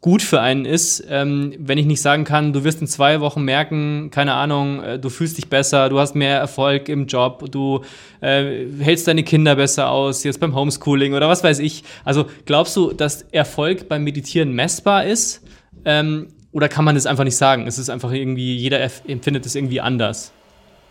gut für einen ist, ähm, wenn ich nicht sagen kann, du wirst in zwei Wochen merken, keine Ahnung, äh, du fühlst dich besser, du hast mehr Erfolg im Job, du äh, hältst deine Kinder besser aus, jetzt beim Homeschooling oder was weiß ich. Also glaubst du, dass Erfolg beim Meditieren messbar ist? Ähm, oder kann man das einfach nicht sagen? Es ist einfach irgendwie, jeder empfindet es irgendwie anders.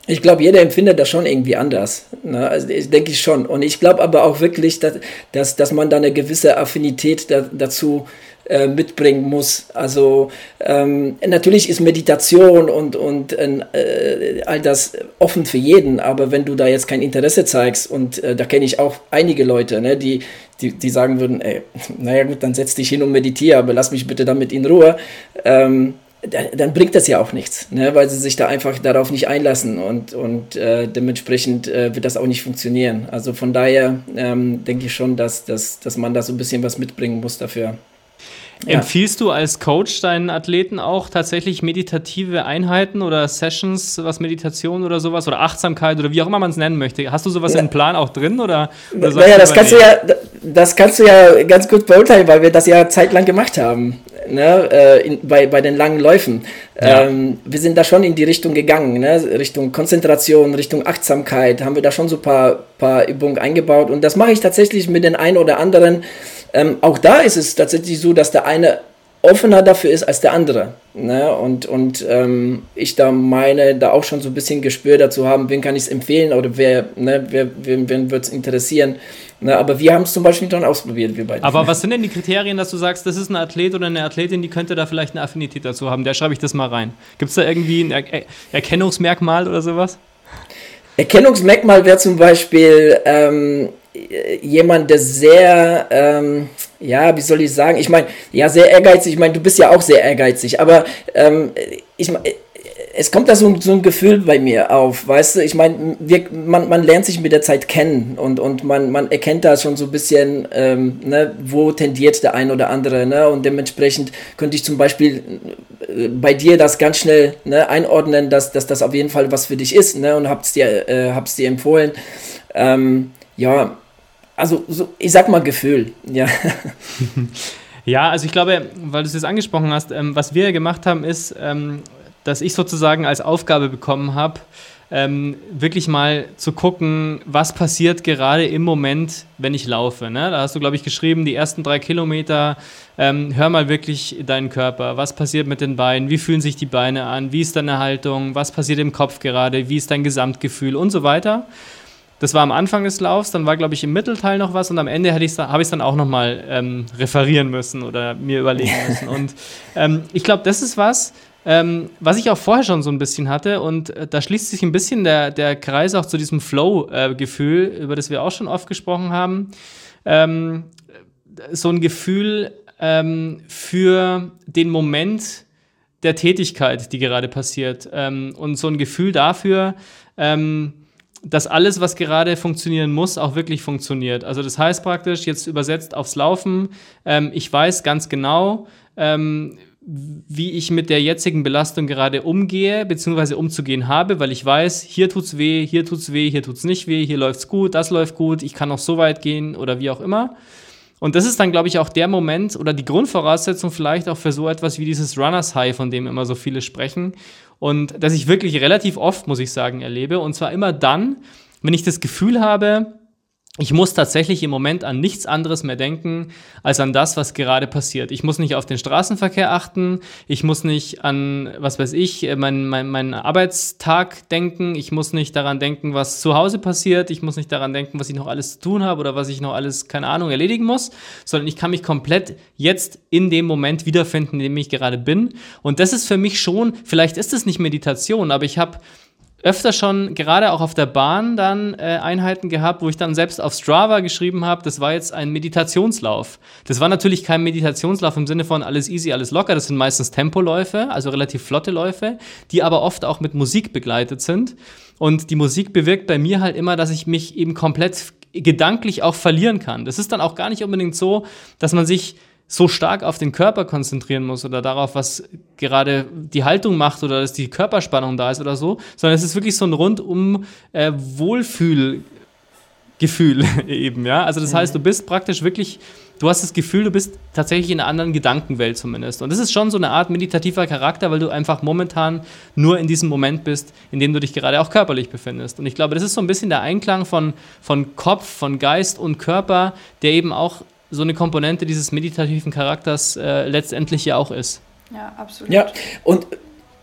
Ich glaube, jeder empfindet das schon irgendwie anders. Ne? Also, ich denke ich schon. Und ich glaube aber auch wirklich, dass, dass, dass man da eine gewisse Affinität da, dazu äh, mitbringen muss. Also ähm, natürlich ist Meditation und, und äh, all das offen für jeden, aber wenn du da jetzt kein Interesse zeigst, und äh, da kenne ich auch einige Leute, ne, die, die, die sagen würden, ey, [laughs] naja gut, dann setz dich hin und meditiere, aber lass mich bitte damit in Ruhe. Ähm, dann bringt das ja auch nichts, ne? weil sie sich da einfach darauf nicht einlassen und, und äh, dementsprechend äh, wird das auch nicht funktionieren. Also von daher ähm, denke ich schon, dass, dass, dass man da so ein bisschen was mitbringen muss dafür. Ja. Empfiehlst du als Coach deinen Athleten auch tatsächlich meditative Einheiten oder Sessions, was Meditation oder sowas oder Achtsamkeit oder wie auch immer man es nennen möchte? Hast du sowas ja. im Plan auch drin oder? oder naja, das kannst, du ja, das kannst du ja ganz gut beurteilen, weil wir das ja zeitlang gemacht haben. Ne, äh, in, bei, bei den langen Läufen. Ja. Ähm, wir sind da schon in die Richtung gegangen, ne? Richtung Konzentration, Richtung Achtsamkeit, haben wir da schon so ein paar, paar Übungen eingebaut. Und das mache ich tatsächlich mit den ein oder anderen ähm, auch da ist es tatsächlich so, dass der eine offener dafür ist als der andere. Ne? Und, und ähm, ich da meine, da auch schon so ein bisschen Gespür dazu haben, wen kann ich es empfehlen oder wer, ne, wer, wen, wen wird es interessieren. Ne? Aber wir haben es zum Beispiel schon ausprobiert, wir beide. Aber was sind denn die Kriterien, dass du sagst, das ist ein Athlet oder eine Athletin, die könnte da vielleicht eine Affinität dazu haben? Der schreibe ich das mal rein. Gibt es da irgendwie ein er Erkennungsmerkmal oder sowas? Erkennungsmerkmal wäre zum Beispiel, ähm, jemand, der sehr, ähm, ja, wie soll ich sagen, ich meine, ja, sehr ehrgeizig, ich meine, du bist ja auch sehr ehrgeizig, aber ähm, ich meine, es kommt da so, so, ein Gefühl bei mir auf, weißt du, ich meine, man, man lernt sich mit der Zeit kennen und, und man, man erkennt da schon so ein bisschen, ähm, ne, wo tendiert der ein oder andere, ne, und dementsprechend könnte ich zum Beispiel äh, bei dir das ganz schnell ne, einordnen, dass, dass das auf jeden Fall was für dich ist, ne, und hab's dir, äh, hab's dir empfohlen. Ähm, ja, also so, ich sag mal Gefühl, [laughs] ja. [laughs] Ja, also ich glaube, weil du es jetzt angesprochen hast, ähm, was wir gemacht haben, ist, ähm, dass ich sozusagen als Aufgabe bekommen habe, ähm, wirklich mal zu gucken, was passiert gerade im Moment, wenn ich laufe. Ne? Da hast du, glaube ich, geschrieben, die ersten drei Kilometer, ähm, hör mal wirklich deinen Körper. Was passiert mit den Beinen? Wie fühlen sich die Beine an? Wie ist deine Haltung? Was passiert im Kopf gerade? Wie ist dein Gesamtgefühl? Und so weiter. Das war am Anfang des Laufs, dann war, glaube ich, im Mittelteil noch was und am Ende habe ich es dann auch nochmal ähm, referieren müssen oder mir überlegen müssen. [laughs] Und ähm, ich glaube, das ist was, ähm, was ich auch vorher schon so ein bisschen hatte, und äh, da schließt sich ein bisschen der, der Kreis auch zu diesem Flow-Gefühl, äh, über das wir auch schon oft gesprochen haben. Ähm, so ein Gefühl ähm, für den Moment der Tätigkeit, die gerade passiert. Ähm, und so ein Gefühl dafür, ähm, dass alles, was gerade funktionieren muss, auch wirklich funktioniert. Also das heißt praktisch, jetzt übersetzt aufs Laufen, ähm, ich weiß ganz genau, ähm, wie ich mit der jetzigen Belastung gerade umgehe, beziehungsweise umzugehen habe, weil ich weiß, hier tut's weh, hier tut's weh, hier tut's nicht weh, hier läuft's gut, das läuft gut, ich kann noch so weit gehen oder wie auch immer. Und das ist dann, glaube ich, auch der Moment oder die Grundvoraussetzung vielleicht auch für so etwas wie dieses Runners High, von dem immer so viele sprechen. Und das ich wirklich relativ oft, muss ich sagen, erlebe. Und zwar immer dann, wenn ich das Gefühl habe, ich muss tatsächlich im Moment an nichts anderes mehr denken, als an das, was gerade passiert. Ich muss nicht auf den Straßenverkehr achten, ich muss nicht an, was weiß ich, meinen mein, mein Arbeitstag denken, ich muss nicht daran denken, was zu Hause passiert, ich muss nicht daran denken, was ich noch alles zu tun habe oder was ich noch alles, keine Ahnung, erledigen muss, sondern ich kann mich komplett jetzt in dem Moment wiederfinden, in dem ich gerade bin. Und das ist für mich schon, vielleicht ist es nicht Meditation, aber ich habe öfter schon, gerade auch auf der Bahn, dann äh, Einheiten gehabt, wo ich dann selbst auf Strava geschrieben habe, das war jetzt ein Meditationslauf. Das war natürlich kein Meditationslauf im Sinne von alles easy, alles locker. Das sind meistens Tempoläufe, also relativ flotte Läufe, die aber oft auch mit Musik begleitet sind. Und die Musik bewirkt bei mir halt immer, dass ich mich eben komplett gedanklich auch verlieren kann. Das ist dann auch gar nicht unbedingt so, dass man sich so stark auf den Körper konzentrieren muss oder darauf, was gerade die Haltung macht oder dass die Körperspannung da ist oder so, sondern es ist wirklich so ein rundum äh, Wohlfühlgefühl [laughs] eben, ja. Also das heißt, du bist praktisch wirklich, du hast das Gefühl, du bist tatsächlich in einer anderen Gedankenwelt zumindest. Und das ist schon so eine Art meditativer Charakter, weil du einfach momentan nur in diesem Moment bist, in dem du dich gerade auch körperlich befindest. Und ich glaube, das ist so ein bisschen der Einklang von, von Kopf, von Geist und Körper, der eben auch so eine Komponente dieses meditativen Charakters äh, letztendlich ja auch ist. Ja, absolut. Ja, und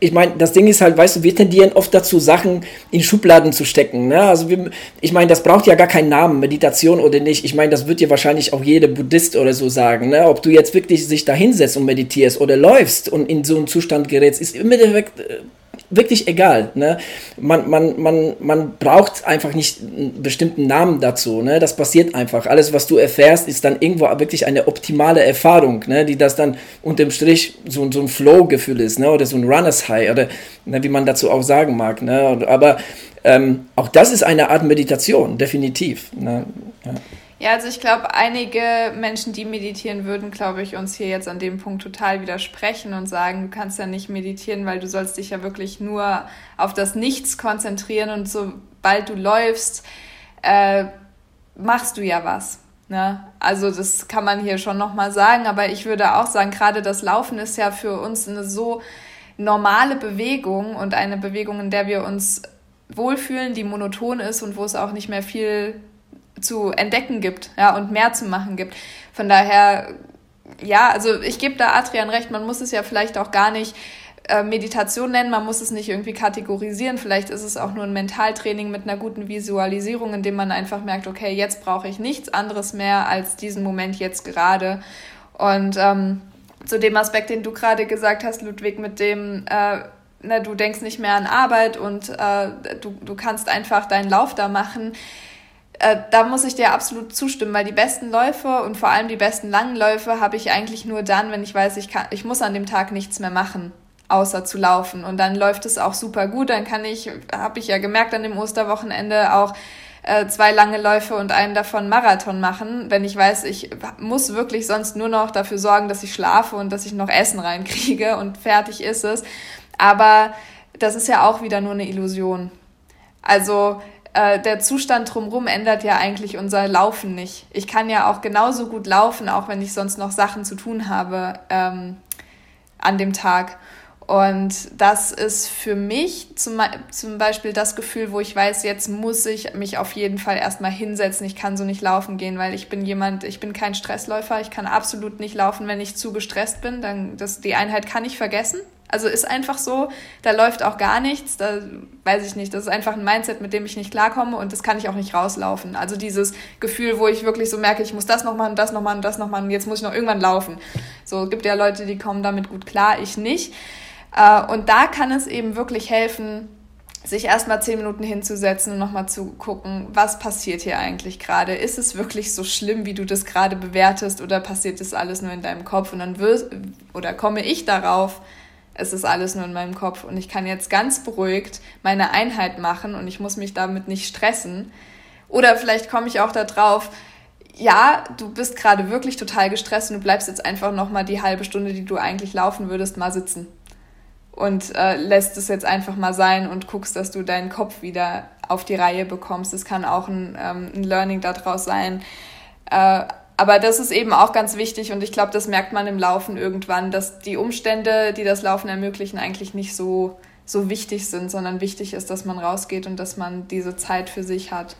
ich meine, das Ding ist halt, weißt du, wir tendieren oft dazu, Sachen in Schubladen zu stecken. Ne? Also wir, ich meine, das braucht ja gar keinen Namen, Meditation oder nicht. Ich meine, das wird dir wahrscheinlich auch jeder Buddhist oder so sagen. Ne? Ob du jetzt wirklich sich da hinsetzt und meditierst oder läufst und in so einen Zustand gerätst, ist im Endeffekt äh, wirklich egal. Ne? Man, man, man, man braucht einfach nicht einen bestimmten Namen dazu. Ne? Das passiert einfach. Alles, was du erfährst, ist dann irgendwo wirklich eine optimale Erfahrung, ne? die das dann unterm Strich so, so ein Flow-Gefühl ist ne? oder so ein Runners High oder ne? wie man dazu auch sagen mag. Ne? Aber ähm, auch das ist eine Art Meditation, definitiv. Ne? Ja. Ja, also ich glaube, einige Menschen, die meditieren würden, glaube ich, uns hier jetzt an dem Punkt total widersprechen und sagen, du kannst ja nicht meditieren, weil du sollst dich ja wirklich nur auf das Nichts konzentrieren und sobald du läufst, äh, machst du ja was. Ne? Also das kann man hier schon nochmal sagen, aber ich würde auch sagen, gerade das Laufen ist ja für uns eine so normale Bewegung und eine Bewegung, in der wir uns wohlfühlen, die monoton ist und wo es auch nicht mehr viel zu entdecken gibt, ja, und mehr zu machen gibt. Von daher, ja, also ich gebe da Adrian recht, man muss es ja vielleicht auch gar nicht äh, Meditation nennen, man muss es nicht irgendwie kategorisieren. Vielleicht ist es auch nur ein Mentaltraining mit einer guten Visualisierung, in dem man einfach merkt, okay, jetzt brauche ich nichts anderes mehr als diesen Moment jetzt gerade. Und ähm, zu dem Aspekt, den du gerade gesagt hast, Ludwig, mit dem, äh, na, du denkst nicht mehr an Arbeit und äh, du, du kannst einfach deinen Lauf da machen äh, da muss ich dir absolut zustimmen, weil die besten Läufe und vor allem die besten langen Läufe habe ich eigentlich nur dann, wenn ich weiß, ich, kann, ich muss an dem Tag nichts mehr machen, außer zu laufen. Und dann läuft es auch super gut. Dann kann ich, habe ich ja gemerkt an dem Osterwochenende auch äh, zwei lange Läufe und einen davon Marathon machen, wenn ich weiß, ich muss wirklich sonst nur noch dafür sorgen, dass ich schlafe und dass ich noch Essen reinkriege und fertig ist es. Aber das ist ja auch wieder nur eine Illusion. Also äh, der Zustand drumherum ändert ja eigentlich unser Laufen nicht. Ich kann ja auch genauso gut laufen, auch wenn ich sonst noch Sachen zu tun habe ähm, an dem Tag. Und das ist für mich zum, zum Beispiel das Gefühl, wo ich weiß, jetzt muss ich mich auf jeden Fall erstmal hinsetzen. Ich kann so nicht laufen gehen, weil ich bin jemand, ich bin kein Stressläufer. Ich kann absolut nicht laufen, wenn ich zu gestresst bin. Dann das, die Einheit kann ich vergessen. Also ist einfach so, da läuft auch gar nichts, da weiß ich nicht, das ist einfach ein Mindset, mit dem ich nicht klarkomme und das kann ich auch nicht rauslaufen. Also dieses Gefühl, wo ich wirklich so merke, ich muss das noch machen, das noch machen, das noch machen, jetzt muss ich noch irgendwann laufen. So gibt ja Leute, die kommen damit gut klar, ich nicht. Äh, und da kann es eben wirklich helfen, sich erstmal zehn Minuten hinzusetzen und nochmal zu gucken, was passiert hier eigentlich gerade? Ist es wirklich so schlimm, wie du das gerade bewertest, oder passiert das alles nur in deinem Kopf? Und dann wirst, oder komme ich darauf, es ist alles nur in meinem Kopf und ich kann jetzt ganz beruhigt meine Einheit machen und ich muss mich damit nicht stressen. Oder vielleicht komme ich auch darauf, ja, du bist gerade wirklich total gestresst und du bleibst jetzt einfach nochmal die halbe Stunde, die du eigentlich laufen würdest, mal sitzen und äh, lässt es jetzt einfach mal sein und guckst, dass du deinen Kopf wieder auf die Reihe bekommst. Es kann auch ein, ähm, ein Learning daraus sein. Äh, aber das ist eben auch ganz wichtig und ich glaube, das merkt man im Laufen irgendwann, dass die Umstände, die das Laufen ermöglichen, eigentlich nicht so, so wichtig sind, sondern wichtig ist, dass man rausgeht und dass man diese Zeit für sich hat.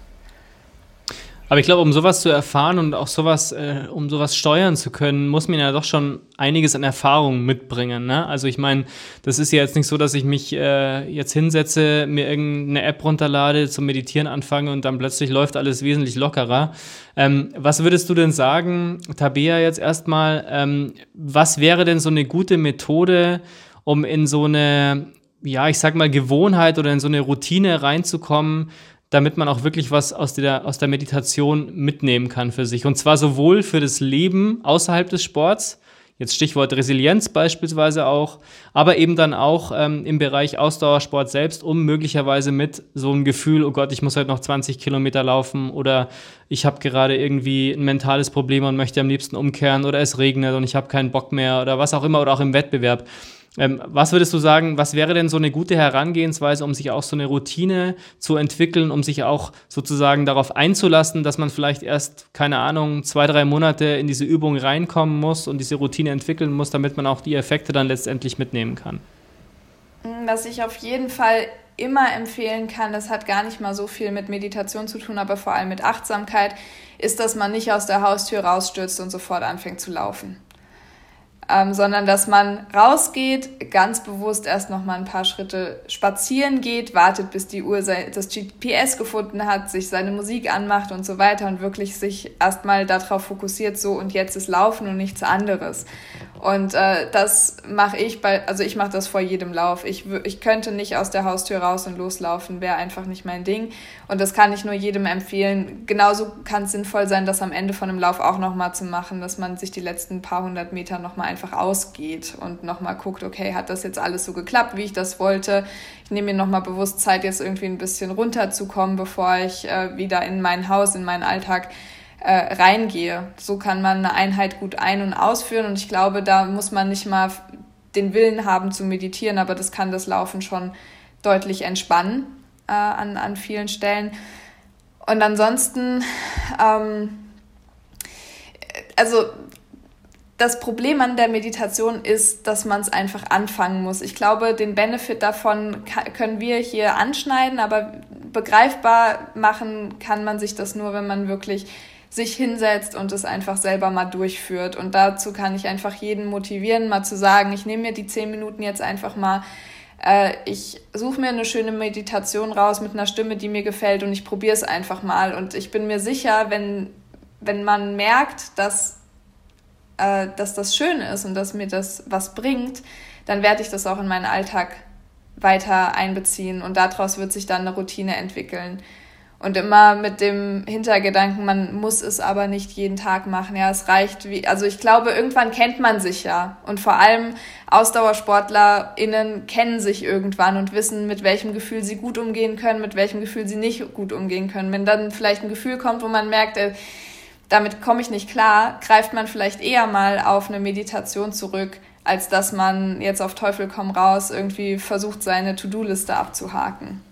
Aber ich glaube, um sowas zu erfahren und auch sowas, äh, um sowas steuern zu können, muss man ja doch schon einiges an Erfahrung mitbringen. Ne? Also ich meine, das ist ja jetzt nicht so, dass ich mich äh, jetzt hinsetze, mir irgendeine App runterlade, zum Meditieren anfange und dann plötzlich läuft alles wesentlich lockerer. Ähm, was würdest du denn sagen, Tabea, jetzt erstmal, ähm, was wäre denn so eine gute Methode, um in so eine, ja, ich sag mal, Gewohnheit oder in so eine Routine reinzukommen, damit man auch wirklich was aus der, aus der Meditation mitnehmen kann für sich. Und zwar sowohl für das Leben außerhalb des Sports, jetzt Stichwort Resilienz beispielsweise auch, aber eben dann auch ähm, im Bereich Ausdauersport selbst, um möglicherweise mit so einem Gefühl, oh Gott, ich muss heute noch 20 Kilometer laufen oder ich habe gerade irgendwie ein mentales Problem und möchte am liebsten umkehren oder es regnet und ich habe keinen Bock mehr oder was auch immer oder auch im Wettbewerb ähm, was würdest du sagen, was wäre denn so eine gute Herangehensweise, um sich auch so eine Routine zu entwickeln, um sich auch sozusagen darauf einzulassen, dass man vielleicht erst, keine Ahnung, zwei, drei Monate in diese Übung reinkommen muss und diese Routine entwickeln muss, damit man auch die Effekte dann letztendlich mitnehmen kann? Was ich auf jeden Fall immer empfehlen kann, das hat gar nicht mal so viel mit Meditation zu tun, aber vor allem mit Achtsamkeit, ist, dass man nicht aus der Haustür rausstürzt und sofort anfängt zu laufen ähm, sondern dass man rausgeht, ganz bewusst erst noch mal ein paar Schritte spazieren geht, wartet, bis die Uhr das GPS gefunden hat, sich seine Musik anmacht und so weiter und wirklich sich erstmal darauf fokussiert, so und jetzt ist Laufen und nichts anderes. Und äh, das mache ich bei, also ich mache das vor jedem Lauf. Ich, ich könnte nicht aus der Haustür raus und loslaufen, wäre einfach nicht mein Ding. Und das kann ich nur jedem empfehlen. Genauso kann es sinnvoll sein, das am Ende von einem Lauf auch nochmal zu machen, dass man sich die letzten paar hundert Meter nochmal einfach ausgeht und nochmal guckt, okay, hat das jetzt alles so geklappt, wie ich das wollte? Ich nehme mir nochmal bewusst Zeit, jetzt irgendwie ein bisschen runterzukommen, bevor ich äh, wieder in mein Haus, in meinen Alltag äh, reingehe. So kann man eine Einheit gut ein- und ausführen und ich glaube, da muss man nicht mal den Willen haben zu meditieren, aber das kann das Laufen schon deutlich entspannen äh, an, an vielen Stellen. Und ansonsten, ähm, also das Problem an der Meditation ist, dass man es einfach anfangen muss. Ich glaube, den Benefit davon können wir hier anschneiden, aber begreifbar machen kann man sich das nur, wenn man wirklich sich hinsetzt und es einfach selber mal durchführt. Und dazu kann ich einfach jeden motivieren, mal zu sagen, ich nehme mir die zehn Minuten jetzt einfach mal, äh, ich suche mir eine schöne Meditation raus mit einer Stimme, die mir gefällt und ich probiere es einfach mal. Und ich bin mir sicher, wenn, wenn man merkt, dass, äh, dass das schön ist und dass mir das was bringt, dann werde ich das auch in meinen Alltag weiter einbeziehen und daraus wird sich dann eine Routine entwickeln. Und immer mit dem Hintergedanken, man muss es aber nicht jeden Tag machen. Ja, es reicht wie, also ich glaube, irgendwann kennt man sich ja. Und vor allem AusdauersportlerInnen kennen sich irgendwann und wissen, mit welchem Gefühl sie gut umgehen können, mit welchem Gefühl sie nicht gut umgehen können. Wenn dann vielleicht ein Gefühl kommt, wo man merkt, äh, damit komme ich nicht klar, greift man vielleicht eher mal auf eine Meditation zurück, als dass man jetzt auf Teufel komm raus irgendwie versucht, seine To-Do-Liste abzuhaken.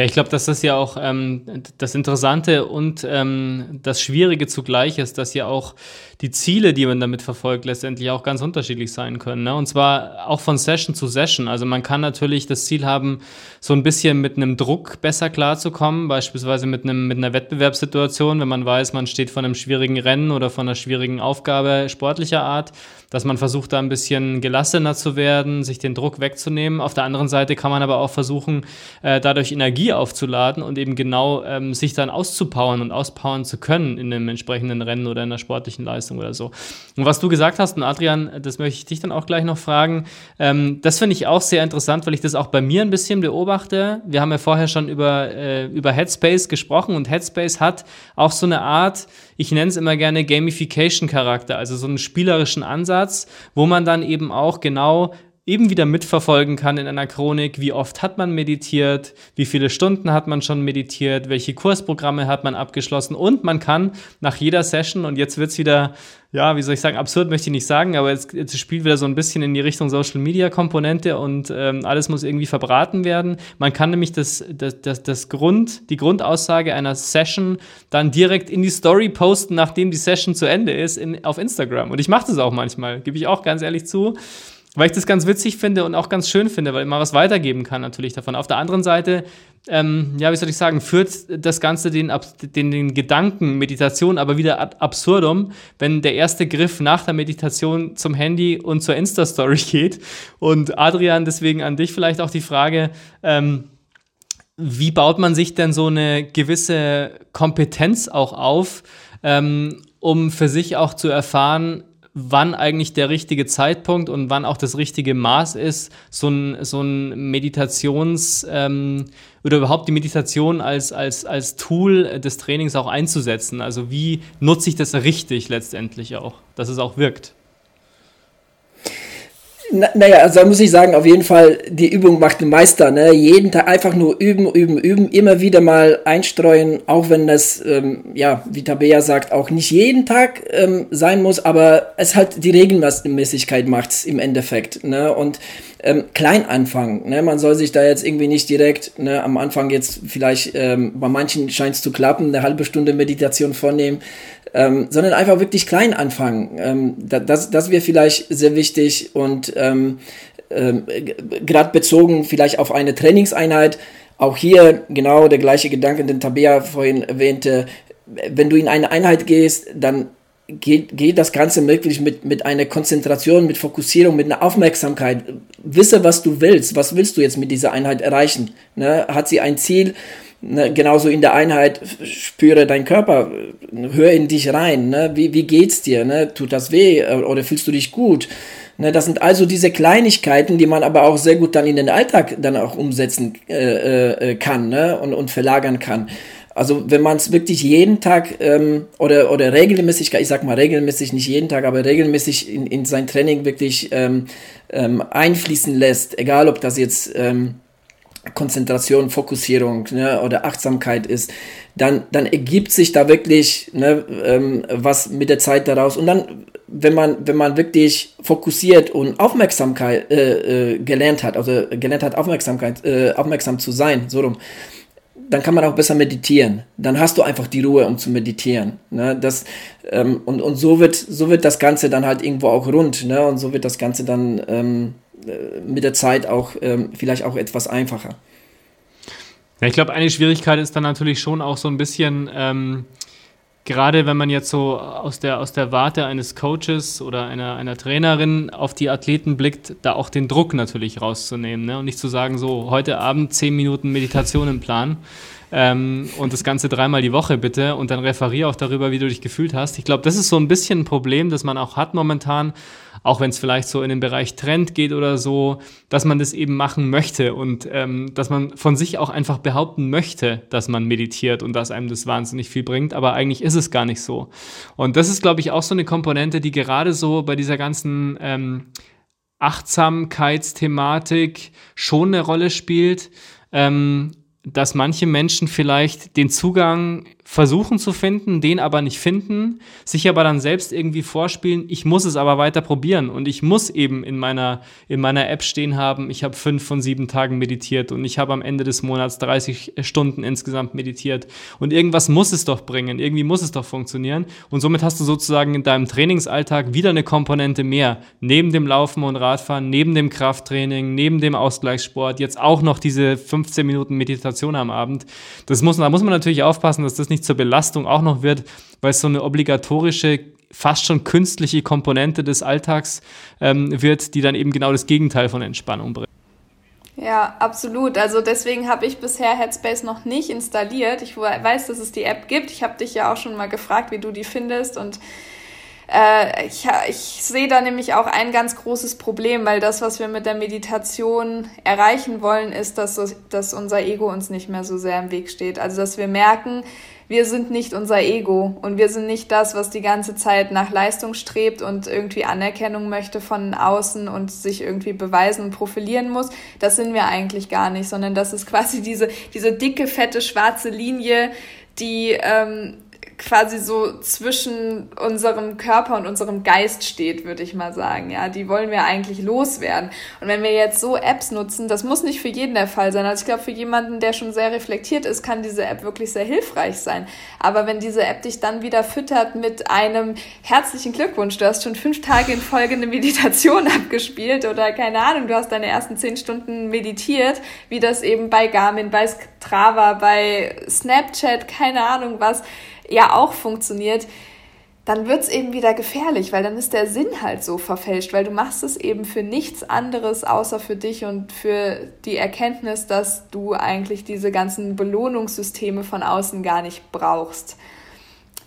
Ja, ich glaube, dass das ja auch ähm, das Interessante und ähm, das Schwierige zugleich ist, dass ja auch die Ziele, die man damit verfolgt, letztendlich auch ganz unterschiedlich sein können. Ne? Und zwar auch von Session zu Session. Also man kann natürlich das Ziel haben, so ein bisschen mit einem Druck besser klarzukommen, beispielsweise mit, einem, mit einer Wettbewerbssituation, wenn man weiß, man steht vor einem schwierigen Rennen oder vor einer schwierigen Aufgabe sportlicher Art, dass man versucht, da ein bisschen gelassener zu werden, sich den Druck wegzunehmen. Auf der anderen Seite kann man aber auch versuchen, äh, dadurch Energie aufzuladen und eben genau ähm, sich dann auszupowern und auspowern zu können in einem entsprechenden Rennen oder in einer sportlichen Leistung. Oder so. Und was du gesagt hast, und Adrian, das möchte ich dich dann auch gleich noch fragen, ähm, das finde ich auch sehr interessant, weil ich das auch bei mir ein bisschen beobachte. Wir haben ja vorher schon über, äh, über Headspace gesprochen und Headspace hat auch so eine Art, ich nenne es immer gerne Gamification-Charakter, also so einen spielerischen Ansatz, wo man dann eben auch genau eben wieder mitverfolgen kann in einer Chronik, wie oft hat man meditiert, wie viele Stunden hat man schon meditiert, welche Kursprogramme hat man abgeschlossen? Und man kann nach jeder Session, und jetzt wird es wieder, ja, wie soll ich sagen, absurd möchte ich nicht sagen, aber jetzt, jetzt spielt wieder so ein bisschen in die Richtung Social Media Komponente und ähm, alles muss irgendwie verbraten werden. Man kann nämlich das, das, das, das Grund, die Grundaussage einer Session dann direkt in die Story posten, nachdem die Session zu Ende ist, in, auf Instagram. Und ich mache das auch manchmal, gebe ich auch ganz ehrlich zu weil ich das ganz witzig finde und auch ganz schön finde, weil man was weitergeben kann natürlich davon. Auf der anderen Seite, ähm, ja, wie soll ich sagen, führt das Ganze den, den, den Gedanken Meditation aber wieder ad absurdum, wenn der erste Griff nach der Meditation zum Handy und zur Insta-Story [laughs] geht. Und Adrian, deswegen an dich vielleicht auch die Frage, ähm, wie baut man sich denn so eine gewisse Kompetenz auch auf, ähm, um für sich auch zu erfahren, wann eigentlich der richtige Zeitpunkt und wann auch das richtige Maß ist, so ein, so ein Meditations- ähm, oder überhaupt die Meditation als, als, als Tool des Trainings auch einzusetzen. Also wie nutze ich das richtig letztendlich auch, dass es auch wirkt? Na, naja, also da muss ich sagen, auf jeden Fall, die Übung macht den Meister. Ne? Jeden Tag einfach nur üben, üben, üben, immer wieder mal einstreuen, auch wenn das, ähm, ja, wie Tabea sagt, auch nicht jeden Tag ähm, sein muss, aber es halt die Regelmäßigkeit macht's im Endeffekt. Ne? Und ähm, klein anfangen. Ne? Man soll sich da jetzt irgendwie nicht direkt ne, am Anfang jetzt vielleicht, ähm, bei manchen scheint es zu klappen, eine halbe Stunde Meditation vornehmen, ähm, sondern einfach wirklich klein anfangen. Ähm, das, das wäre vielleicht sehr wichtig und ähm, ähm, gerade bezogen vielleicht auf eine Trainingseinheit. Auch hier genau der gleiche Gedanke, den Tabea vorhin erwähnte. Wenn du in eine Einheit gehst, dann geht, geht das Ganze wirklich mit, mit einer Konzentration, mit Fokussierung, mit einer Aufmerksamkeit. Wisse, was du willst. Was willst du jetzt mit dieser Einheit erreichen? Ne? Hat sie ein Ziel? Ne? Genauso in der Einheit, spüre deinen Körper, hör in dich rein. Ne? Wie, wie geht's dir? Ne? Tut das weh oder fühlst du dich gut? Ne? Das sind also diese Kleinigkeiten, die man aber auch sehr gut dann in den Alltag dann auch umsetzen äh, äh, kann ne? und, und verlagern kann. Also wenn man es wirklich jeden Tag ähm, oder, oder regelmäßig, ich sag mal regelmäßig, nicht jeden Tag, aber regelmäßig in, in sein Training wirklich ähm, ähm, einfließen lässt, egal ob das jetzt ähm, Konzentration, Fokussierung ne, oder Achtsamkeit ist, dann, dann ergibt sich da wirklich ne, ähm, was mit der Zeit daraus. Und dann, wenn man, wenn man wirklich fokussiert und Aufmerksamkeit äh, äh, gelernt hat, also gelernt hat, Aufmerksamkeit, äh, aufmerksam zu sein, so rum, dann kann man auch besser meditieren. Dann hast du einfach die Ruhe, um zu meditieren. Ne? Das, ähm, und, und so wird, so wird das Ganze dann halt irgendwo auch rund. Ne? Und so wird das Ganze dann ähm, äh, mit der Zeit auch ähm, vielleicht auch etwas einfacher. Ja, ich glaube, eine Schwierigkeit ist dann natürlich schon auch so ein bisschen, ähm, gerade wenn man jetzt so aus der, aus der Warte eines Coaches oder einer, einer Trainerin auf die Athleten blickt, da auch den Druck natürlich rauszunehmen ne? und nicht zu sagen, so heute Abend zehn Minuten Meditation im Plan ähm, und das Ganze dreimal die Woche bitte und dann referiere auch darüber, wie du dich gefühlt hast. Ich glaube, das ist so ein bisschen ein Problem, das man auch hat momentan auch wenn es vielleicht so in den Bereich Trend geht oder so, dass man das eben machen möchte und ähm, dass man von sich auch einfach behaupten möchte, dass man meditiert und dass einem das wahnsinnig viel bringt, aber eigentlich ist es gar nicht so. Und das ist, glaube ich, auch so eine Komponente, die gerade so bei dieser ganzen ähm, Achtsamkeitsthematik schon eine Rolle spielt. Ähm, dass manche Menschen vielleicht den Zugang versuchen zu finden, den aber nicht finden, sich aber dann selbst irgendwie vorspielen, ich muss es aber weiter probieren und ich muss eben in meiner, in meiner App stehen haben, ich habe fünf von sieben Tagen meditiert und ich habe am Ende des Monats 30 Stunden insgesamt meditiert und irgendwas muss es doch bringen, irgendwie muss es doch funktionieren und somit hast du sozusagen in deinem Trainingsalltag wieder eine Komponente mehr, neben dem Laufen und Radfahren, neben dem Krafttraining, neben dem Ausgleichssport, jetzt auch noch diese 15 Minuten Meditation am Abend. Das muss, da muss man natürlich aufpassen, dass das nicht zur Belastung auch noch wird, weil es so eine obligatorische fast schon künstliche Komponente des Alltags ähm, wird, die dann eben genau das Gegenteil von Entspannung bringt. Ja, absolut. Also deswegen habe ich bisher Headspace noch nicht installiert. Ich weiß, dass es die App gibt. Ich habe dich ja auch schon mal gefragt, wie du die findest und äh, ich, ich sehe da nämlich auch ein ganz großes Problem, weil das, was wir mit der Meditation erreichen wollen, ist, dass, dass unser Ego uns nicht mehr so sehr im Weg steht. Also, dass wir merken, wir sind nicht unser Ego und wir sind nicht das, was die ganze Zeit nach Leistung strebt und irgendwie Anerkennung möchte von außen und sich irgendwie beweisen und profilieren muss. Das sind wir eigentlich gar nicht, sondern das ist quasi diese, diese dicke, fette, schwarze Linie, die ähm, quasi so zwischen unserem Körper und unserem Geist steht, würde ich mal sagen. Ja, die wollen wir eigentlich loswerden. Und wenn wir jetzt so Apps nutzen, das muss nicht für jeden der Fall sein. Also ich glaube, für jemanden, der schon sehr reflektiert ist, kann diese App wirklich sehr hilfreich sein. Aber wenn diese App dich dann wieder füttert mit einem herzlichen Glückwunsch, du hast schon fünf Tage in Folge eine Meditation [laughs] abgespielt oder keine Ahnung, du hast deine ersten zehn Stunden meditiert, wie das eben bei Garmin, bei Strava, bei Snapchat, keine Ahnung was, ja auch funktioniert, dann wird es eben wieder gefährlich, weil dann ist der Sinn halt so verfälscht, weil du machst es eben für nichts anderes außer für dich und für die Erkenntnis, dass du eigentlich diese ganzen Belohnungssysteme von außen gar nicht brauchst.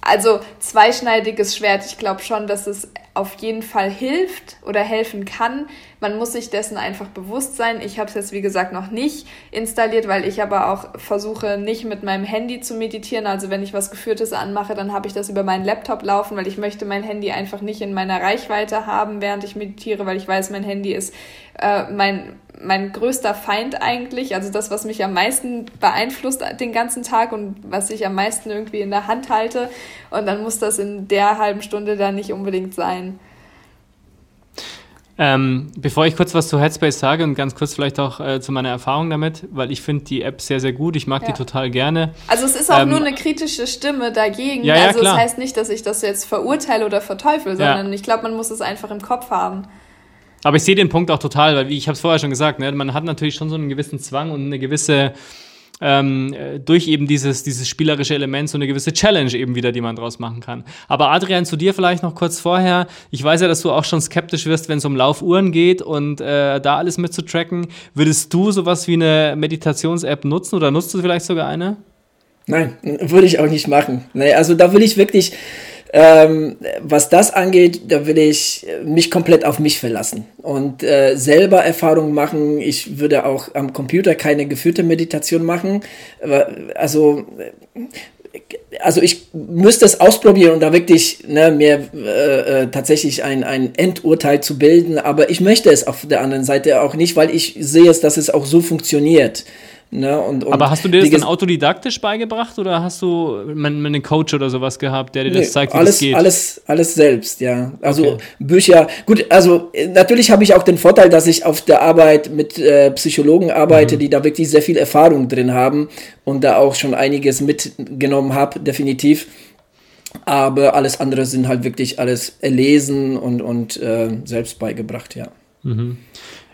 Also zweischneidiges Schwert. Ich glaube schon, dass es auf jeden Fall hilft oder helfen kann. Man muss sich dessen einfach bewusst sein. Ich habe es jetzt, wie gesagt, noch nicht installiert, weil ich aber auch versuche, nicht mit meinem Handy zu meditieren. Also wenn ich was Geführtes anmache, dann habe ich das über meinen Laptop laufen, weil ich möchte mein Handy einfach nicht in meiner Reichweite haben, während ich meditiere, weil ich weiß, mein Handy ist äh, mein mein größter Feind eigentlich, also das, was mich am meisten beeinflusst den ganzen Tag und was ich am meisten irgendwie in der Hand halte. Und dann muss das in der halben Stunde dann nicht unbedingt sein. Ähm, bevor ich kurz was zu Headspace sage und ganz kurz vielleicht auch äh, zu meiner Erfahrung damit, weil ich finde die App sehr, sehr gut. Ich mag ja. die total gerne. Also es ist auch ähm, nur eine kritische Stimme dagegen. Ja, ja, also klar. das heißt nicht, dass ich das jetzt verurteile oder verteufel, sondern ich glaube, man muss es einfach im Kopf haben. Aber ich sehe den Punkt auch total, weil wie ich habe es vorher schon gesagt, ne, man hat natürlich schon so einen gewissen Zwang und eine gewisse ähm, durch eben dieses, dieses spielerische Element so eine gewisse Challenge eben wieder, die man draus machen kann. Aber Adrian, zu dir vielleicht noch kurz vorher. Ich weiß ja, dass du auch schon skeptisch wirst, wenn es um Laufuhren geht und äh, da alles mitzutracken. Würdest du sowas wie eine Meditations-App nutzen oder nutzt du vielleicht sogar eine? Nein, würde ich auch nicht machen. Nee, also da will ich wirklich ähm, was das angeht, da will ich mich komplett auf mich verlassen und äh, selber Erfahrungen machen. Ich würde auch am Computer keine geführte Meditation machen. Also also ich müsste es ausprobieren und da wirklich ne, mir äh, äh, tatsächlich ein, ein Endurteil zu bilden, aber ich möchte es auf der anderen Seite auch nicht, weil ich sehe es, dass es auch so funktioniert. Ne? Und, und Aber hast du dir das dann autodidaktisch beigebracht oder hast du einen Coach oder sowas gehabt, der dir nee, das zeigt, wie alles, das geht? Alles, alles selbst, ja. Also okay. Bücher, gut, also natürlich habe ich auch den Vorteil, dass ich auf der Arbeit mit äh, Psychologen arbeite, mhm. die da wirklich sehr viel Erfahrung drin haben und da auch schon einiges mitgenommen habe, definitiv. Aber alles andere sind halt wirklich alles erlesen und, und äh, selbst beigebracht, ja. Mhm.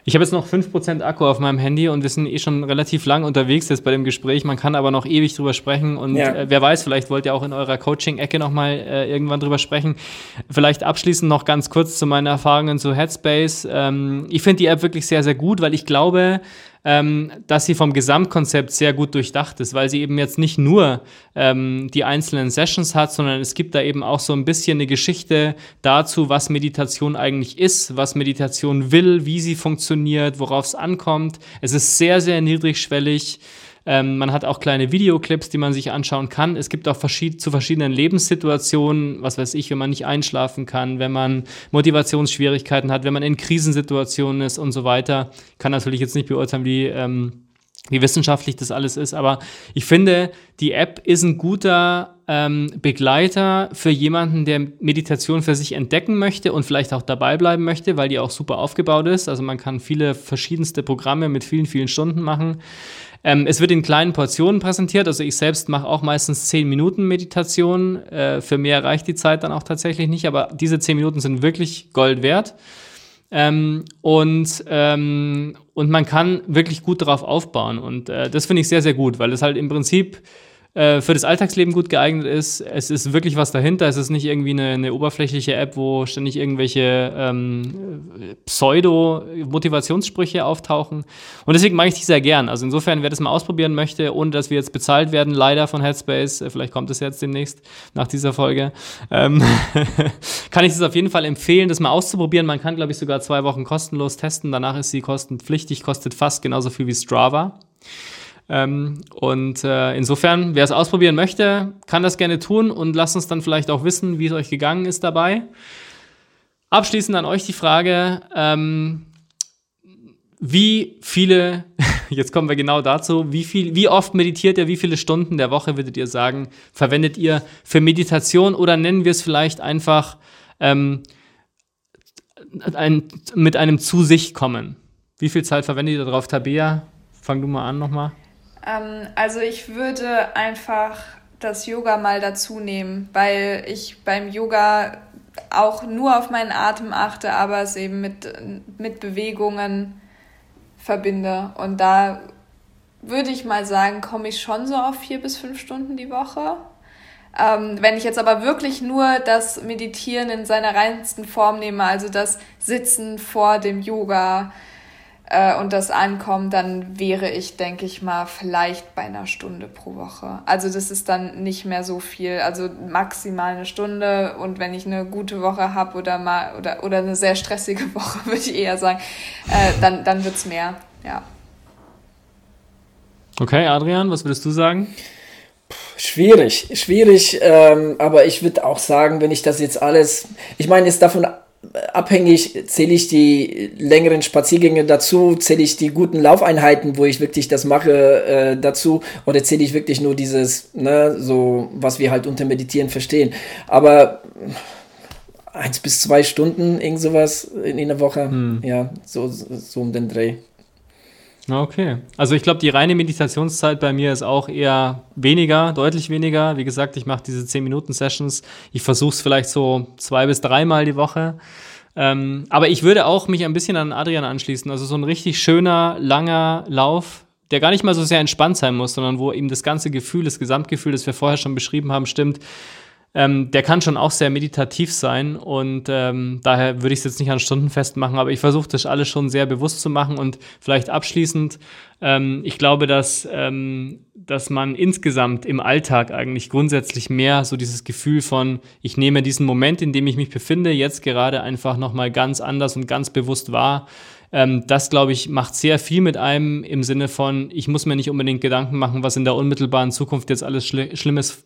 Ich habe jetzt noch 5% Akku auf meinem Handy und wir sind eh schon relativ lang unterwegs jetzt bei dem Gespräch. Man kann aber noch ewig drüber sprechen und ja. äh, wer weiß, vielleicht wollt ihr auch in eurer Coaching-Ecke nochmal äh, irgendwann drüber sprechen. Vielleicht abschließend noch ganz kurz zu meinen Erfahrungen zu Headspace. Ähm, ich finde die App wirklich sehr, sehr gut, weil ich glaube, ähm, dass sie vom Gesamtkonzept sehr gut durchdacht ist, weil sie eben jetzt nicht nur ähm, die einzelnen Sessions hat, sondern es gibt da eben auch so ein bisschen eine Geschichte dazu, was Meditation eigentlich ist, was Meditation will, wie sie funktioniert, worauf es ankommt. Es ist sehr, sehr niedrigschwellig. Ähm, man hat auch kleine Videoclips, die man sich anschauen kann. Es gibt auch verschied zu verschiedenen Lebenssituationen, was weiß ich, wenn man nicht einschlafen kann, wenn man Motivationsschwierigkeiten hat, wenn man in Krisensituationen ist und so weiter. Kann natürlich jetzt nicht beurteilen, wie ähm, wie wissenschaftlich das alles ist. Aber ich finde, die App ist ein guter ähm, Begleiter für jemanden, der Meditation für sich entdecken möchte und vielleicht auch dabei bleiben möchte, weil die auch super aufgebaut ist. Also man kann viele verschiedenste Programme mit vielen, vielen Stunden machen. Ähm, es wird in kleinen Portionen präsentiert. Also ich selbst mache auch meistens 10 Minuten Meditation. Äh, für mehr reicht die Zeit dann auch tatsächlich nicht, aber diese 10 Minuten sind wirklich Gold wert. Ähm, und, ähm, und man kann wirklich gut darauf aufbauen. Und äh, das finde ich sehr, sehr gut, weil es halt im Prinzip äh, für das Alltagsleben gut geeignet ist. Es ist wirklich was dahinter. Es ist nicht irgendwie eine, eine oberflächliche App, wo ständig irgendwelche ähm, Pseudo-Motivationssprüche auftauchen. Und deswegen mag ich die sehr gern. Also insofern, wer das mal ausprobieren möchte, ohne dass wir jetzt bezahlt werden, leider von Headspace, äh, vielleicht kommt es jetzt demnächst nach dieser Folge, ähm, [laughs] kann ich es auf jeden Fall empfehlen, das mal auszuprobieren. Man kann, glaube ich, sogar zwei Wochen kostenlos testen. Danach ist sie kostenpflichtig, kostet fast genauso viel wie Strava. Ähm, und äh, insofern, wer es ausprobieren möchte, kann das gerne tun und lasst uns dann vielleicht auch wissen, wie es euch gegangen ist dabei. Abschließend an euch die Frage, ähm, wie viele, [laughs] jetzt kommen wir genau dazu, wie viel, wie oft meditiert ihr, wie viele Stunden der Woche würdet ihr sagen, verwendet ihr für Meditation oder nennen wir es vielleicht einfach ähm, ein, mit einem zu sich kommen? Wie viel Zeit verwendet ihr darauf, Tabea? Fang du mal an nochmal. Ähm, also ich würde einfach das Yoga mal dazu nehmen, weil ich beim Yoga auch nur auf meinen Atem achte, aber es eben mit, mit Bewegungen verbinde. Und da würde ich mal sagen, komme ich schon so auf vier bis fünf Stunden die Woche. Ähm, wenn ich jetzt aber wirklich nur das Meditieren in seiner reinsten Form nehme, also das Sitzen vor dem Yoga, äh, und das ankommt, dann wäre ich, denke ich mal, vielleicht bei einer Stunde pro Woche. Also das ist dann nicht mehr so viel, also maximal eine Stunde und wenn ich eine gute Woche habe oder mal oder, oder eine sehr stressige [laughs] Woche, würde ich eher sagen, äh, dann, dann wird es mehr, ja. Okay, Adrian, was würdest du sagen? Schwierig, schwierig, ähm, aber ich würde auch sagen, wenn ich das jetzt alles, ich meine, jetzt davon abhängig, zähle ich die längeren Spaziergänge dazu, zähle ich die guten Laufeinheiten, wo ich wirklich das mache, äh, dazu, oder zähle ich wirklich nur dieses, ne, so, was wir halt unter Meditieren verstehen. Aber eins bis zwei Stunden, irgend sowas in, in der Woche, hm. ja, so, so um den Dreh. Okay. Also ich glaube, die reine Meditationszeit bei mir ist auch eher weniger, deutlich weniger. Wie gesagt, ich mache diese 10-Minuten-Sessions. Ich versuche es vielleicht so zwei bis dreimal die Woche. Ähm, aber ich würde auch mich ein bisschen an Adrian anschließen. Also so ein richtig schöner, langer Lauf, der gar nicht mal so sehr entspannt sein muss, sondern wo ihm das ganze Gefühl, das Gesamtgefühl, das wir vorher schon beschrieben haben, stimmt ähm, der kann schon auch sehr meditativ sein und ähm, daher würde ich es jetzt nicht an Stunden festmachen, aber ich versuche das alles schon sehr bewusst zu machen und vielleicht abschließend, ähm, ich glaube, dass, ähm, dass man insgesamt im Alltag eigentlich grundsätzlich mehr so dieses Gefühl von, ich nehme diesen Moment, in dem ich mich befinde, jetzt gerade einfach nochmal ganz anders und ganz bewusst wahr. Ähm, das, glaube ich, macht sehr viel mit einem im Sinne von, ich muss mir nicht unbedingt Gedanken machen, was in der unmittelbaren Zukunft jetzt alles Schli Schlimmes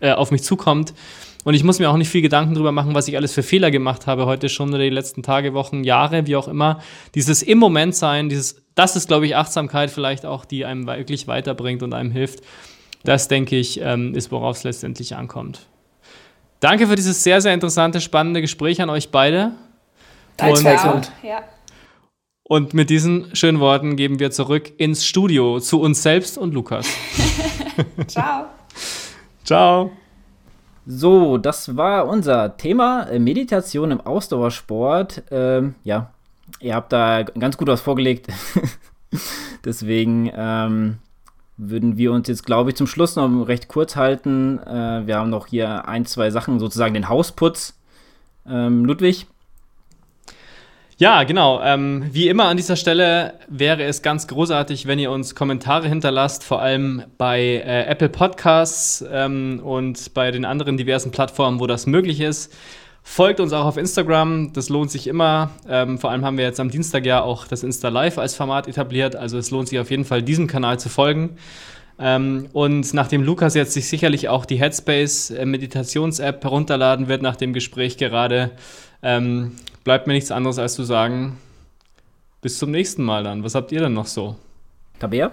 äh, auf mich zukommt. Und ich muss mir auch nicht viel Gedanken darüber machen, was ich alles für Fehler gemacht habe heute schon oder die letzten Tage, Wochen, Jahre, wie auch immer. Dieses im Moment sein, dieses, das ist, glaube ich, Achtsamkeit vielleicht auch, die einem wirklich weiterbringt und einem hilft. Das, denke ich, ähm, ist, worauf es letztendlich ankommt. Danke für dieses sehr, sehr interessante, spannende Gespräch an euch beide. Und, und, ja. und mit diesen schönen Worten geben wir zurück ins Studio zu uns selbst und Lukas. [laughs] [laughs] Ciao. Ciao. So, das war unser Thema äh, Meditation im Ausdauersport. Ähm, ja, ihr habt da ganz gut was vorgelegt. [laughs] Deswegen ähm, würden wir uns jetzt, glaube ich, zum Schluss noch recht kurz halten. Äh, wir haben noch hier ein, zwei Sachen, sozusagen den Hausputz. Ähm, Ludwig? Ja, genau. Ähm, wie immer an dieser Stelle wäre es ganz großartig, wenn ihr uns Kommentare hinterlasst, vor allem bei äh, Apple Podcasts ähm, und bei den anderen diversen Plattformen, wo das möglich ist. Folgt uns auch auf Instagram, das lohnt sich immer. Ähm, vor allem haben wir jetzt am Dienstag ja auch das Insta Live als Format etabliert, also es lohnt sich auf jeden Fall, diesem Kanal zu folgen. Ähm, und nachdem Lukas jetzt sich sicherlich auch die Headspace äh, herunterladen wird nach dem Gespräch gerade, ähm, bleibt mir nichts anderes als zu sagen, bis zum nächsten Mal dann. Was habt ihr denn noch so? Tabea?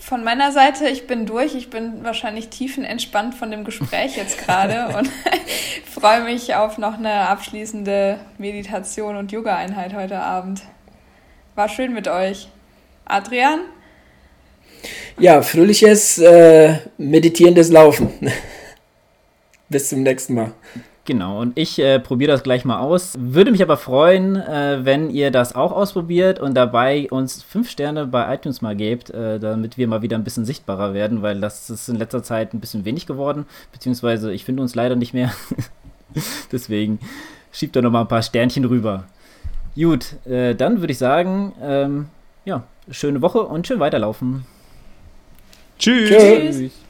von meiner Seite, ich bin durch. Ich bin wahrscheinlich tiefenentspannt von dem Gespräch jetzt gerade [laughs] und [laughs] freue mich auf noch eine abschließende Meditation und Yoga-Einheit heute Abend. War schön mit euch. Adrian? Ja, fröhliches, äh, meditierendes Laufen. [laughs] Bis zum nächsten Mal. Genau, und ich äh, probiere das gleich mal aus. Würde mich aber freuen, äh, wenn ihr das auch ausprobiert und dabei uns fünf Sterne bei iTunes mal gebt, äh, damit wir mal wieder ein bisschen sichtbarer werden, weil das ist in letzter Zeit ein bisschen wenig geworden, beziehungsweise ich finde uns leider nicht mehr. [laughs] Deswegen schiebt da noch mal ein paar Sternchen rüber. Gut, äh, dann würde ich sagen, ähm, ja, schöne Woche und schön weiterlaufen. Tschüss. Tschüss. Tschüss.